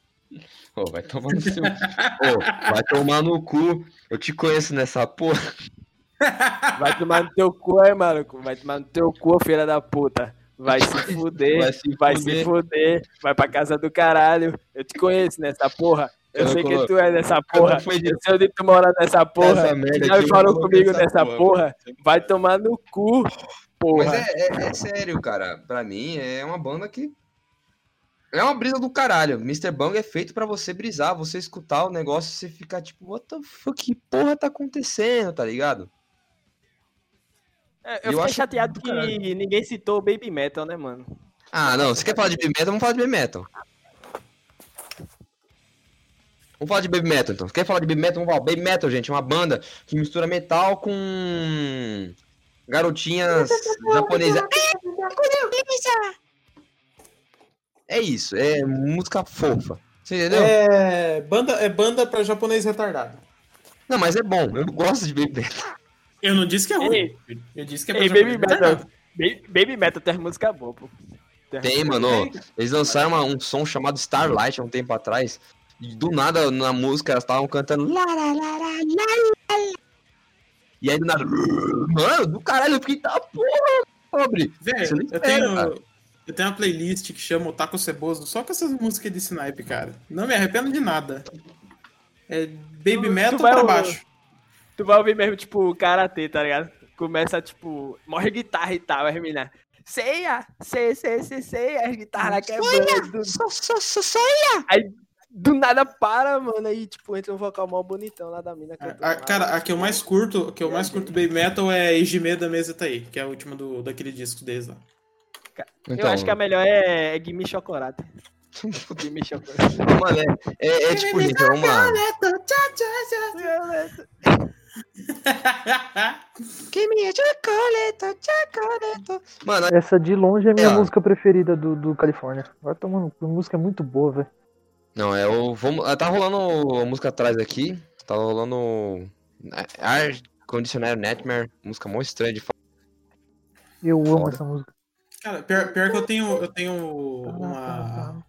Ô, vai tomar no seu. Vai tomar no cu. Eu te conheço nessa porra. Vai tomar no teu cu aí, maluco. Vai tomar no teu cu, filha da puta. Vai se fuder. Vai se Vai fuder. se fuder. Vai pra casa do caralho. Eu te conheço nessa porra. Eu Eu sei não quem tu é nessa porra. Eu sei onde tu mora nessa porra. Merda Já falou comigo essa nessa porra. Vai tomar no cu, Mas porra. é, é- é sério, cara. Pra mim é uma banda que É uma brisa do caralho. Mr. Bang é feito pra você brisar, você escutar o negócio e você ficar tipo, what the fuck, que porra tá acontecendo, tá ligado? É, Eu Eu fiquei acho chateado do que caralho. ninguém citou Baby Metal, né, mano? Ah, não, você quer falar de baby metal, vamos falar de baby metal. Vamos falar de baby metal, então. Você quer falar de baby metal? Vamos falar. Baby metal, gente, é uma banda que mistura metal com garotinhas japonesas. *laughs* É isso, é música fofa. Você entendeu? É banda, é banda pra japonês retardado. Não, mas é bom, eu gosto de baby metal. Eu não disse que é ruim. Ei. Eu disse que é pra Ei, Baby Metal. Baby, Metal tem música boa, pô. Tem, mano. ó, Eles lançaram uma- um som chamado Starlight há um tempo atrás. E do nada, na música, elas estavam cantando. E aí do nada. Mano, do caralho, eu fiquei. Tá porra, pobre. Velho, eu tenho, cara. eu tenho uma playlist que chama Otaku Ceboso só com essas músicas de snipe, cara. Não me arrependo de nada. É Baby Tu- Metal tu pra baixo. Tu vai ouvir mesmo, tipo, karatê, tá ligado? Começa, tipo, morre guitarra e tal, as meninas. Ceia, ceia, ceia, ceia, ceia, as guitarras quebrando. Só, só, só, só. Aí, do nada para, mano, aí, tipo, entra um vocal mó bonitão lá da mina. cantando A, cara, a que eu mais curto, a que eu mais curto Baby Metal é Ejime da Mesa Tá aí, que é a última do, daquele disco deles lá. Eu Então, acho que a melhor é, é Gimme Chocolate. *laughs* Gimme Chocolate. Mano, é, é, é tipo, gente, é uma. Chocolate, chocolate. Mano, Essa de longe é a minha É. música preferida do, do Califórnia. Vai tomando. A música é muito boa, velho. Não, é o. Vamos, tá rolando a música atrás aqui. Tá rolando. Ar Condicionário Nightmare. Música mó estranha de falar. Eu amo Foda. essa música. Cara, pior, pior que eu tenho, eu tenho uma.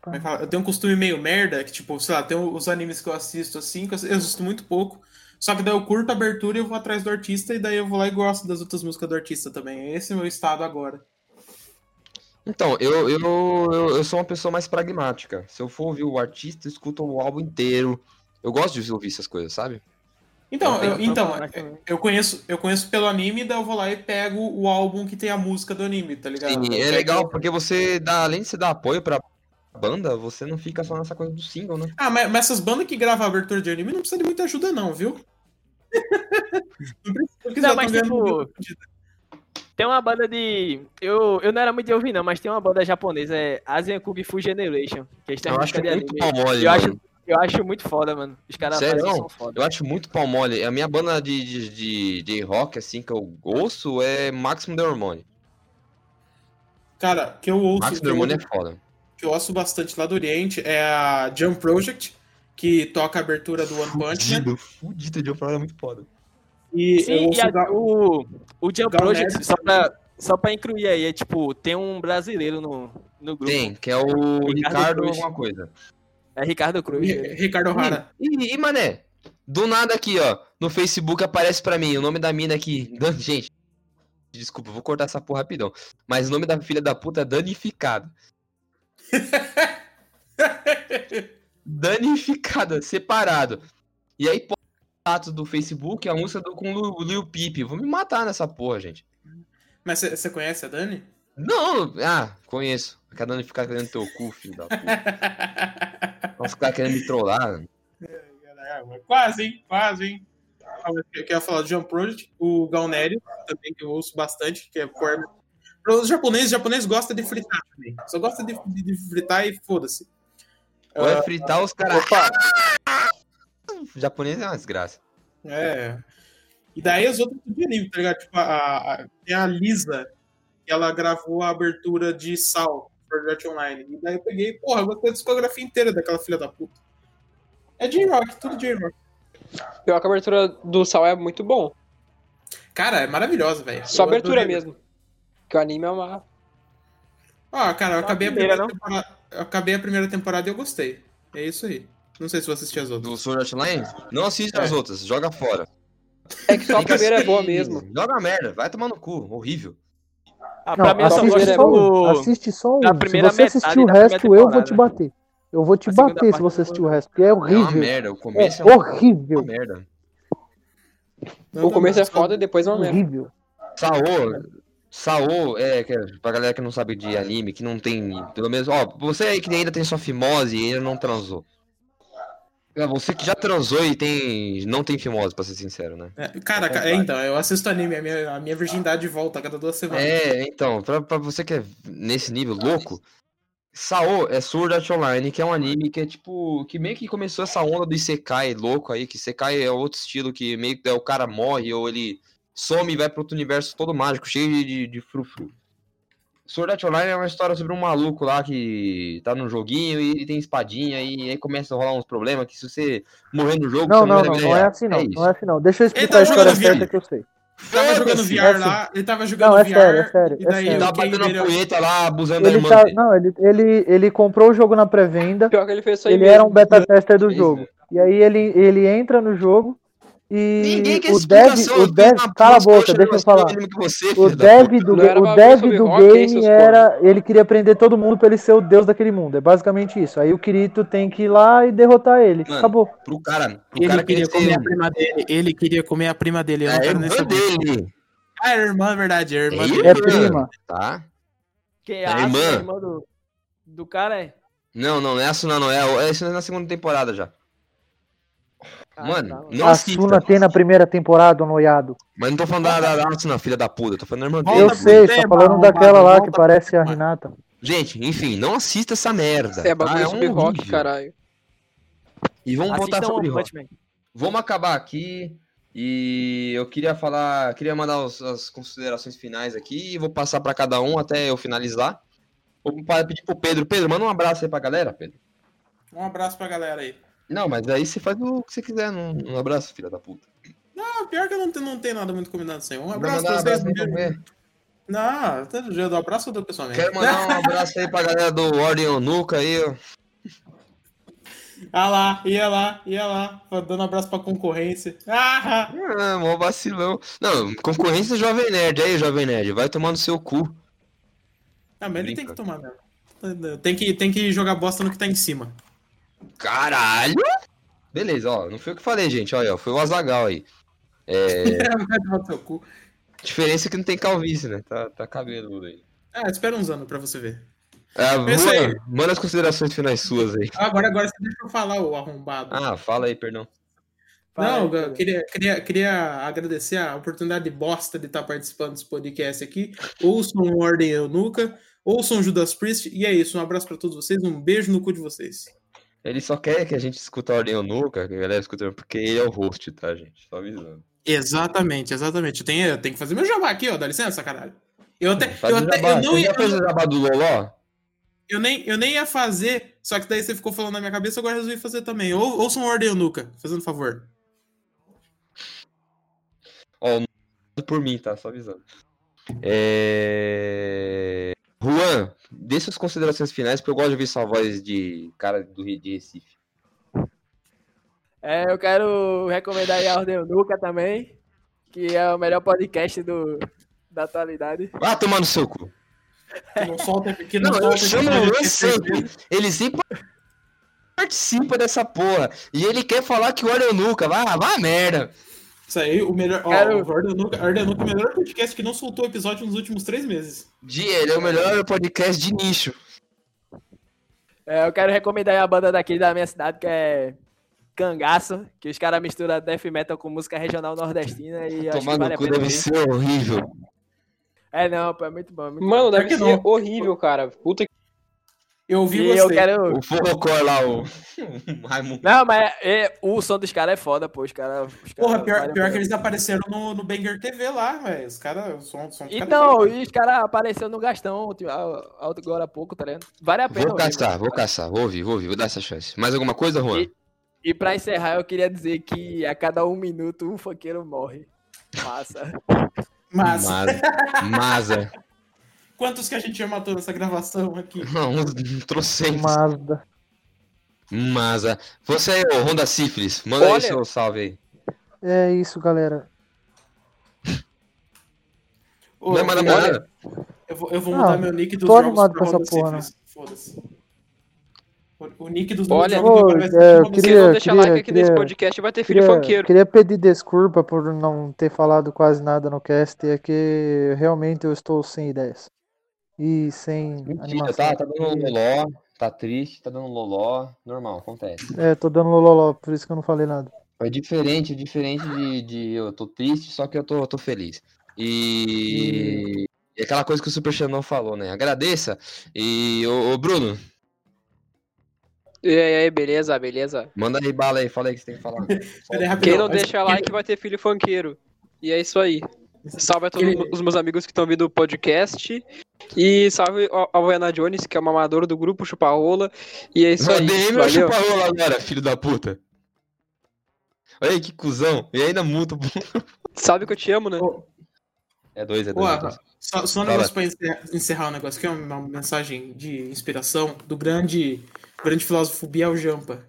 Como é que fala? Eu tenho um costume meio merda, que tipo, sei lá, tem os animes que eu assisto assim, que eu assisto muito pouco. Só que daí eu curto a abertura e eu vou atrás do artista, e daí eu vou lá e gosto das outras músicas do artista também. Esse é o meu estado agora. Então, eu, eu, eu, eu sou uma pessoa mais pragmática. Se eu for ouvir o artista, eu escuto o álbum inteiro. Eu gosto de ouvir essas coisas, sabe? Então, Eu eu, então pra falar também. eu conheço, eu conheço pelo anime, daí eu vou lá e pego o álbum que tem a música do anime, tá ligado? Sim, é legal, porque você dá, além de você dar apoio pra banda, você não fica só nessa coisa do single, né? Ah, mas, mas essas bandas que gravam a abertura de anime não precisa de muita ajuda, não, viu? *laughs* não precisa, porque Não, já mas tipo. Tem uma banda de. Eu, eu não era muito de ouvir, não, mas tem uma banda japonesa, é Asian Kung Fu Generation. Que eles têm Eu acho de muito pau mole, eu, mano. acho, eu acho muito foda, mano. Os caras Sério? fazem foda. Eu acho muito pau mole. A minha banda de, de, de, de rock, assim, que eu ouço é Maximum The Hormone. Cara, que eu ouço, Maximum The eu, Hormone é foda. Que eu ouço bastante lá do Oriente é a Jump Project, que toca a abertura do One Punch Man. Fudido, fudido de Hormone é muito foda. E Sim, e a- Ga- o, o Jump Project, Nerd só pra, só pra incluir aí, é tipo, tem um brasileiro no, no grupo. Tem, que é o Ricardo Ricardo Cruz. alguma coisa. É Ricardo Cruz. Ricardo Hara. E, e, mané, do nada aqui, ó, no Facebook aparece pra mim o nome da mina aqui. Dan- Gente, desculpa, vou cortar essa porra rapidão. Mas o nome da filha da puta é danificado. *laughs* Danificada, separado. E aí, status do Facebook, a música do, com o Lil Peep. Vou me matar nessa porra, gente. Mas você conhece a Dani? Não, ah, conheço. Quer danificar querendo teu cu, filho da puta. Ficar querendo me trollar. Quase, hein? Quase, hein? Eu queria falar do Jump Project, o Galnério, também, que eu ouço bastante, que é core. Para os japoneses, os japoneses gostam de fritar também. Só gosta de, de- de fritar e foda-se. Ou é fritar os caras. Opa! O japonês é uma desgraça. É. E daí as outras de anime, tá ligado? Tipo, a, a, tem a Lisa, que ela gravou a abertura de Sal, Art Online. E daí eu peguei, porra, eu gostei da discografia inteira daquela filha da puta. É J-Rock, tudo J-Rock. Pior que a abertura do Sal é muito bom. Cara, é maravilhosa, velho. Só Eu abertura mesmo. Que o anime é uma. Ah, cara, eu acabei a primeira, temporada. Eu acabei a primeira temporada e eu gostei. É isso aí. Não sei se você assistiu as outras. Do Sword Art Online? Não assiste É. as outras, joga fora. É que só a primeira é boa assistir. mesmo. Joga merda, vai tomar no cu, horrível. Ah, Não, pra mim, só assiste é só um. do... Assiste só um. Se você assistir o resto, eu vou te bater. Eu vou te bater se você assistir o resto, porque é É uma horrível. merda, o É começo é, uma, horrível. uma merda. Não, O não, começo é foda e depois é uma merda. Horrível. Saô, Saô, é, que é, pra galera que não sabe de anime, que não tem, pelo menos, ó, você aí que ainda tem sua fimose e ainda não transou. É, Você que já transou e tem, não tem fimose, pra ser sincero, né? É, cara, ca- é, então, eu assisto anime, a minha, a minha virgindade volta a cada duas semanas. É, então, pra, pra você que é nesse nível louco, Sao é Sword Art Online, que é um anime que é tipo, que meio que começou essa onda do Isekai louco aí, que Isekai é outro estilo que meio que é, o cara morre ou ele some e vai pra outro universo todo mágico, cheio de, de, de frufru. Sword Art Online é uma história sobre um maluco lá que tá num joguinho e ele tem espadinha e aí começa a rolar uns problemas que se você morrer no jogo, Não, você não, não, vida não é assim não. isso. Não é assim não. Deixa eu Ele explicar tá a história certa que eu sei. Tava jogando VR é assim. lá, ele tava jogando Não, é VR. sério, é sério, e é daí sério. o Tá batendo a punheta lá, abusando da Ele irmã tá, dele. não, ele, ele, ele comprou o jogo na pré-venda. Pior que ele fez isso aí Ele mesmo. era um beta tester do jogo. né? E aí ele, ele entra no jogo e Ninguém quer o dev, o dev, cala a boca, deixa eu falar. o você, dev do, Não o dev do game era. Ele queria prender todo mundo pra ele ser o deus daquele mundo. É basicamente isso. Aí o Kirito tem que ir lá e derrotar ele. Mano, Acabou. Pro cara, pro Ele cara queria comer a um- prima dele. Ele queria comer a prima dele. Eu É não a irmã dele, Ah, é a irmã, é verdade. É a irmã É dele. É prima. tá? Quem A é a irmã. irmã, do, do cara é. Não, não, não é a Suna, não. É, é isso na segunda temporada já. Ah, Mano, tá, não a assista. Suna tem na primeira temporada, o noiado. Mas não tô falando da, da, da Asuna, filha da puta. Tô falando da irmã Eu dele. pro sei, tá falando arrombado, daquela lá volta que parece a tema. Renata. Gente, enfim, não assista essa merda. Isso é bagulho tá? sobre um rock, horrível. caralho. E vamos voltar sobre One rock. Vamos acabar aqui. E eu queria falar, queria mandar os- as considerações finais aqui e vou passar pra cada um até eu finalizar. Vou pedir pro Pedro. Pedro, manda um abraço aí pra galera, Pedro. Um abraço pra galera aí. Não, mas aí você faz o que você quiser. Um, um abraço, filha da puta. Ah, pior que eu não tenho, não tenho nada muito combinado sem. Um Vai abraço pra um vocês. Um. Não, todo dia eu dou abraço ou dou pessoalmente? Quero mandar um abraço aí pra galera do Ordem Onuca aí, ó. Ah lá, ia lá, ia lá. Dando abraço pra concorrência. Ah, Ah, mó vacilão. Não, concorrência do Jovem Nerd. Aí, Jovem Nerd, vai tomar no seu cu. ah mas ele tem que tomar mesmo. Tem que, tem que jogar bosta no que tá em cima. Caralho! Beleza, ó. Não foi o que falei, gente. Olha, ó, foi o Azagal aí. É, *laughs* diferença é que não tem calvície, né? Tá, tá cabeludo aí. Ah, espera uns anos pra você ver. Ah, É. Juan, manda as considerações finais suas aí. Agora, agora você deixa eu falar, o arrombado. Ah, fala aí, perdão. Fala Não, aí, eu queria, queria, queria agradecer a oportunidade de bosta de estar participando desse podcast aqui. Ouçam o Ordem Eunuca, ouçam Judas Priest, e é isso. Um abraço pra todos vocês, um beijo no cu de vocês. Ele só quer que a gente escuta a Ordem Onuca, que a galera escuta, porque ele é o host, tá, gente? Só avisando. Exatamente, exatamente. Eu tenho, eu tenho que fazer meu jabá aqui, ó. Dá licença, caralho. Eu até, Faz eu, até jabá. eu, não ia, fez o jabá do Loló? eu, nem, eu nem ia fazer, só que daí você ficou falando na minha cabeça, agora resolvi fazer também. Ou, ouçam o Ordem Eunuca, fazendo favor. Ó, não por mim, tá? Só avisando. É... Juan, dê suas considerações finais, porque eu gosto de ouvir sua voz de cara do Rio de Recife. É, eu quero recomendar aí a Ordem Eunuca também, que é o melhor podcast do, da atualidade. Vai tomar no seu cu. Que não solta, que não, Não, eu solta chamo o Luan sempre. Ele sempre participa dessa porra. E ele quer falar que o Ordem Nuca. Vai, vai a merda. Isso aí, o melhor. Ó, Quero- o Eunuca é o melhor podcast que não soltou episódio nos últimos três meses. Dia, ele é o melhor podcast de nicho. É, eu quero recomendar aí a banda daqui da minha cidade, que é Cangaço, que os caras misturam death metal com música regional nordestina e Tomar que vale no a cu pena deve ser horrível. É, não, pô, é muito bom. é muito Mano, bom. deve que ser não. horrível, cara. Puta que. Eu ouvi E você. eu quero... O Forrocor lá, o *laughs* Raimundo. Não, mas é, o som dos caras é foda, pô. Os caras. os Porra, caras pior, pior que eles apareceram no, no Banger TV lá, velho. Os caras. O som, o som Então, é e os caras apareceram no Gastão a- agora há pouco, tá ligado? Vale a pena. Vou ouvir, caçar, vou caçar, vou ouvir, vou ouvir, vou dar essa chance. Mais alguma coisa, Juan? E- E pra encerrar, eu queria dizer que a cada um minuto um funkeiro morre. Massa. Mas, Maza. Maza. Quantos que a gente já matou nessa gravação aqui? *laughs* Não, uns trocentos. Mazda. Maza. Você aí, ô Honda Sífilis, manda aí Olha- seu salve aí. É isso, galera. Ô, Não é mais olha, namorada? eu vou, eu vou Ah, mudar meu nick dos tô jogos pra com essa Roda porra, Sífilis. Foda-se. O, nick dos Olha, agora vai é, ser eu chamado Se queria- não deixar like aqui nesse queria- podcast, vai ter filho Queria, funkeiro. queria pedir desculpa por não ter falado quase nada no cast, é que realmente eu estou sem ideias. E sem Mentira, animação. tá? Tá dando loló, tá triste, tá dando loló. Normal, acontece. É, tô dando lololó, por isso que eu não falei nada. É diferente, é diferente de, de eu tô triste, só que eu tô, tô feliz. E... e aquela coisa que o Super Xandão falou, né? Agradeça. E, ô, ô, Bruno, E aí, beleza, beleza. manda aí bala aí, fala aí que você tem que falar. *laughs* Quem não deixa like vai ter filho funkeiro. E é isso aí. Salve a todos Ele- os meus amigos que estão vindo do podcast. E salve a Havaiana Jones, que é uma amadora do grupo Chupa Rola. E é isso aí. DM ou Valeu. chupa rola agora, filho da puta. Olha aí que cuzão. E ainda muito bom. Sabe que eu te amo, né? É dois, é dois. É dois. Só, só um Fala. negócio pra encerrar, encerrar um negócio aqui, uma mensagem de inspiração do grande, grande filósofo Biel Jampa.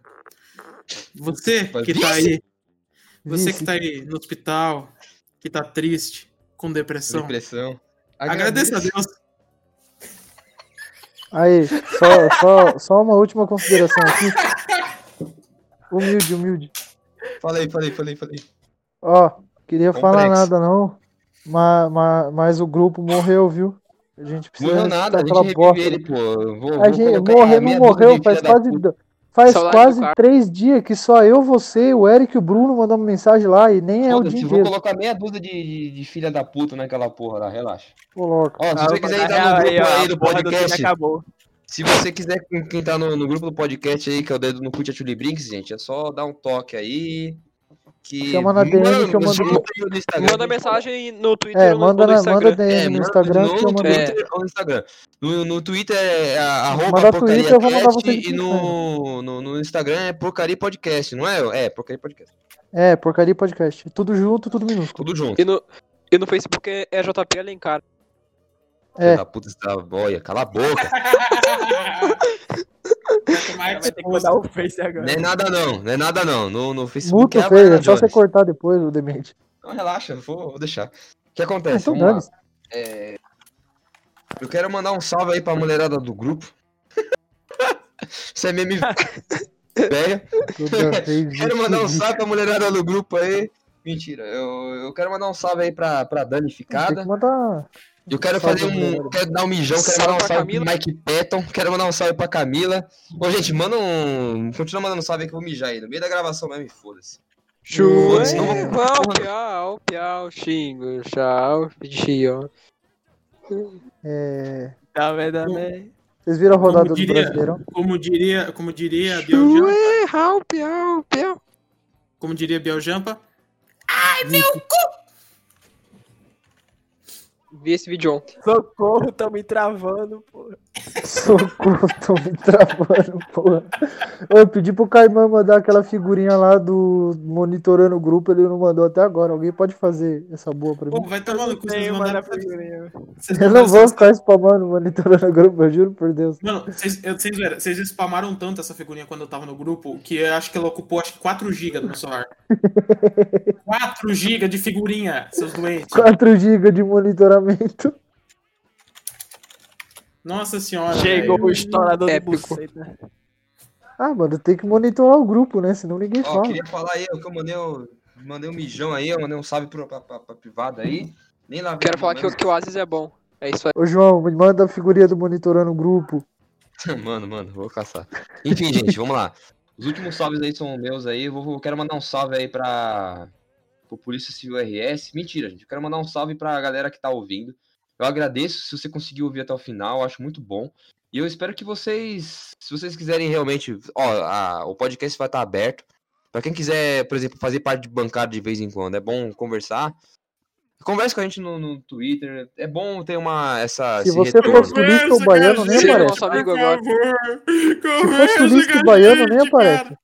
Você que tá aí, você que tá aí no hospital, que tá triste, com depressão, Depressão. agradeça a Deus. Aí, só, só, só uma última consideração aqui. Humilde, humilde. Falei, falei, falei, falei. Ó, queria falar Complexo. nada não, mas, mas, mas o grupo morreu, viu? A gente precisa Morreu nada, a gente revive ele, pô. Vou, A vou gente morreu, não morreu, faz quase, puta. Faz Saudade quase três dias que só eu, você, o Eric e o Bruno mandamos mensagem lá e nem é o dia vou inteiro. colocar meia dúzia de, de, de filha da puta naquela porra lá, relaxa. Coloca. Ó, se Ah, você quiser entrar no grupo aí do podcast, acabou. se você quiser quem tá no, no grupo do podcast aí, que é o dedo no Cut Atuli Brinks, gente, é só dar um toque aí. Que... Chama na DM Mano, que eu mando- no Manda mensagem no Twitter É, ou no, manda, no na, Instagram. manda DM É, no Instagram no que eu mando. Twitter ou no Instagram. No, no Twitter é arroba Manda porcaria Twitter, eu vou cast, vocês e no, no, no Instagram é porcaria podcast, não é? É, porcaria podcast. É, porcaria podcast. Tudo junto, tudo minúsculo. Tudo junto. E no, e no Facebook é, é JP Alencar. É. Da puta, você tá... Olha, cala a boca. *laughs* Vai Vai ter que mandar o Face agora. Não é nada não, não é nada não. No, no Facebook Muito é feio, é só você cortar depois o demente. Não, relaxa, vou, vou deixar. O que acontece? Então Vamos lá. dane-se. É, Eu quero mandar um salve aí pra mulherada do grupo. *laughs* Isso é meme vez *laughs* Quero mandar um salve pra mulherada do grupo aí. Mentira, eu, eu quero mandar um salve aí pra, pra Tem que mandar. Eu quero Salve, fazer um. Quero dar um mijão, quero Salve mandar um salve pro Camila. Mike Patton, quero mandar um salve pra Camila. Ô, gente, manda um. Continua mandando salve aí que eu vou mijar aí. No meio da gravação mesmo, foda-se. Foda-se, não vou- piau, piau, xingo, tchau. É... Tá vendo, né? Vocês viram a rodada Como do diria- Brasileirão? Como diria, como diria Biel Jampa, Chua, rau, piau, piau. como diria Biel Jampa, Vi esse vídeo ontem. Socorro, tão me travando, pô. Socorro, *laughs* tô me travando, porra. Eu pedi pro Caimã mandar aquela figurinha lá do monitorando o grupo, ele não mandou até agora. Alguém pode fazer essa boa pra pô, mim? vai tomar no cu, vocês mandaram figurinha. vocês Eu não vou ficar spamando monitorando o grupo, eu juro por Deus. Mano, vocês, eu- vocês, vocês spamaram tanto essa figurinha quando eu tava no grupo que eu acho que ela ocupou acho que 4 GB do meu celular. *laughs* 4 GB de figurinha, seus doentes. 4 GB de monitoramento. Nossa senhora. Chegou velho. o estourador de Épico. buceta. Ah, mano, tem que monitorar o grupo, né? Senão ninguém Ó, fala. queria falar aí, que eu mandei, o- mandei um mijão aí, eu mandei um salve pro, pra, pra, pra privada aí. Nem lá Quero falar que, o- que o Asis é bom. É isso aí. Ô, João, me manda a figurinha do monitorando o grupo. *laughs* Mano, mano, vou caçar. Enfim, gente, vamos lá. Os últimos salves aí são meus aí. Eu vou, quero mandar um salve aí pra pro Polícia Civil RS. Mentira, gente. Eu quero mandar um salve pra galera que tá ouvindo. Eu agradeço se você conseguiu ouvir até o final, acho muito bom. E eu espero que vocês, se vocês quiserem realmente, ó, a- o podcast vai estar aberto. Pra quem quiser, por exemplo, fazer parte de bancada de vez em quando, é bom conversar. Converse com a gente no, no Twitter. É bom ter uma essa Se você retorno. for sulista ou baiano, nem aparece. nosso amigo agora. Se for sulista e baiano, nem aparece.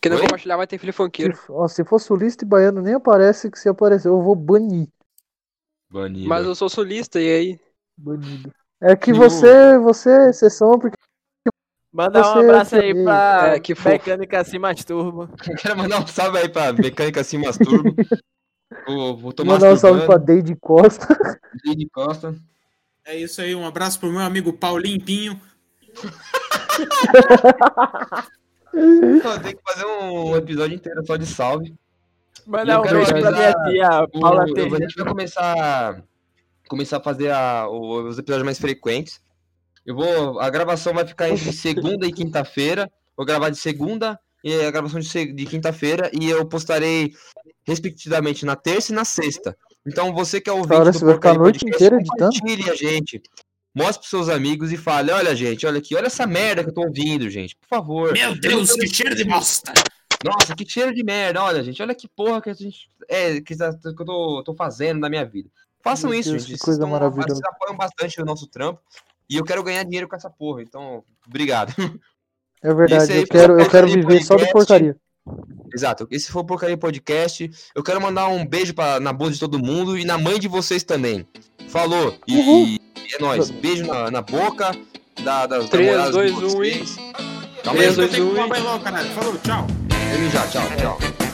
Quem não compartilhar vai ter filho Se, funkeiro. ó, se for sulista e baiano, nem aparece que se aparecer, eu vou banir. Banido. Mas eu sou sulista, e aí? Banido. É que No- você, você é exceção, porque Manda um Você abraço aí pra É, que fofo. Mecânica Se Masturba. *laughs* Quero mandar um salve aí pra Mecânica Se Masturbo. o, o Tomás mandar um salve pra Deide Costa. Deide Costa. É isso aí, um abraço pro meu amigo Paulinho Pinho. *laughs* Pô, Tem que fazer um episódio inteiro só de salve. Mandar Eu um beijo pra minha avisar tia, O- Paula a gente vai começar, começar a fazer a- os episódios mais frequentes. Eu vou, a gravação vai ficar entre *laughs* segunda e quinta-feira. Vou gravar de segunda e a gravação de, de quinta-feira e eu postarei respectivamente na terça e na sexta. Então você que é ouvinte hora do você vai ficar a Porcaria noite Podcast, inteira editando? compartilhe a gente. Mostre pros seus amigos e fale, olha gente, olha aqui, olha essa merda que eu tô ouvindo, gente. Por favor. Meu Deus, que cheiro de bosta! Nossa, que cheiro de merda. Olha, gente, olha que porra que a gente. É, que, que eu tô, tô fazendo na minha vida. Façam Meu isso, Deus, gente. que coisa maravilhosa. Vocês apoiam bastante o nosso trampo. E eu quero ganhar dinheiro com essa porra. Então, obrigado. É verdade, aí eu quero, eu quero viver só do Podcast. porcaria. Exato. Esse foi o Porcaria Podcast. Eu quero mandar um beijo pra, na bunda de todo mundo e na mãe de vocês também. Falou. E, e é nóis. Beijo na, na boca da, das Três, namoradas de dois, um e- vocês. Calma aí, Três, Eu dois, tenho que um tomar e- banho logo, caralho. Falou, tchau. Ele já, tchau, tchau.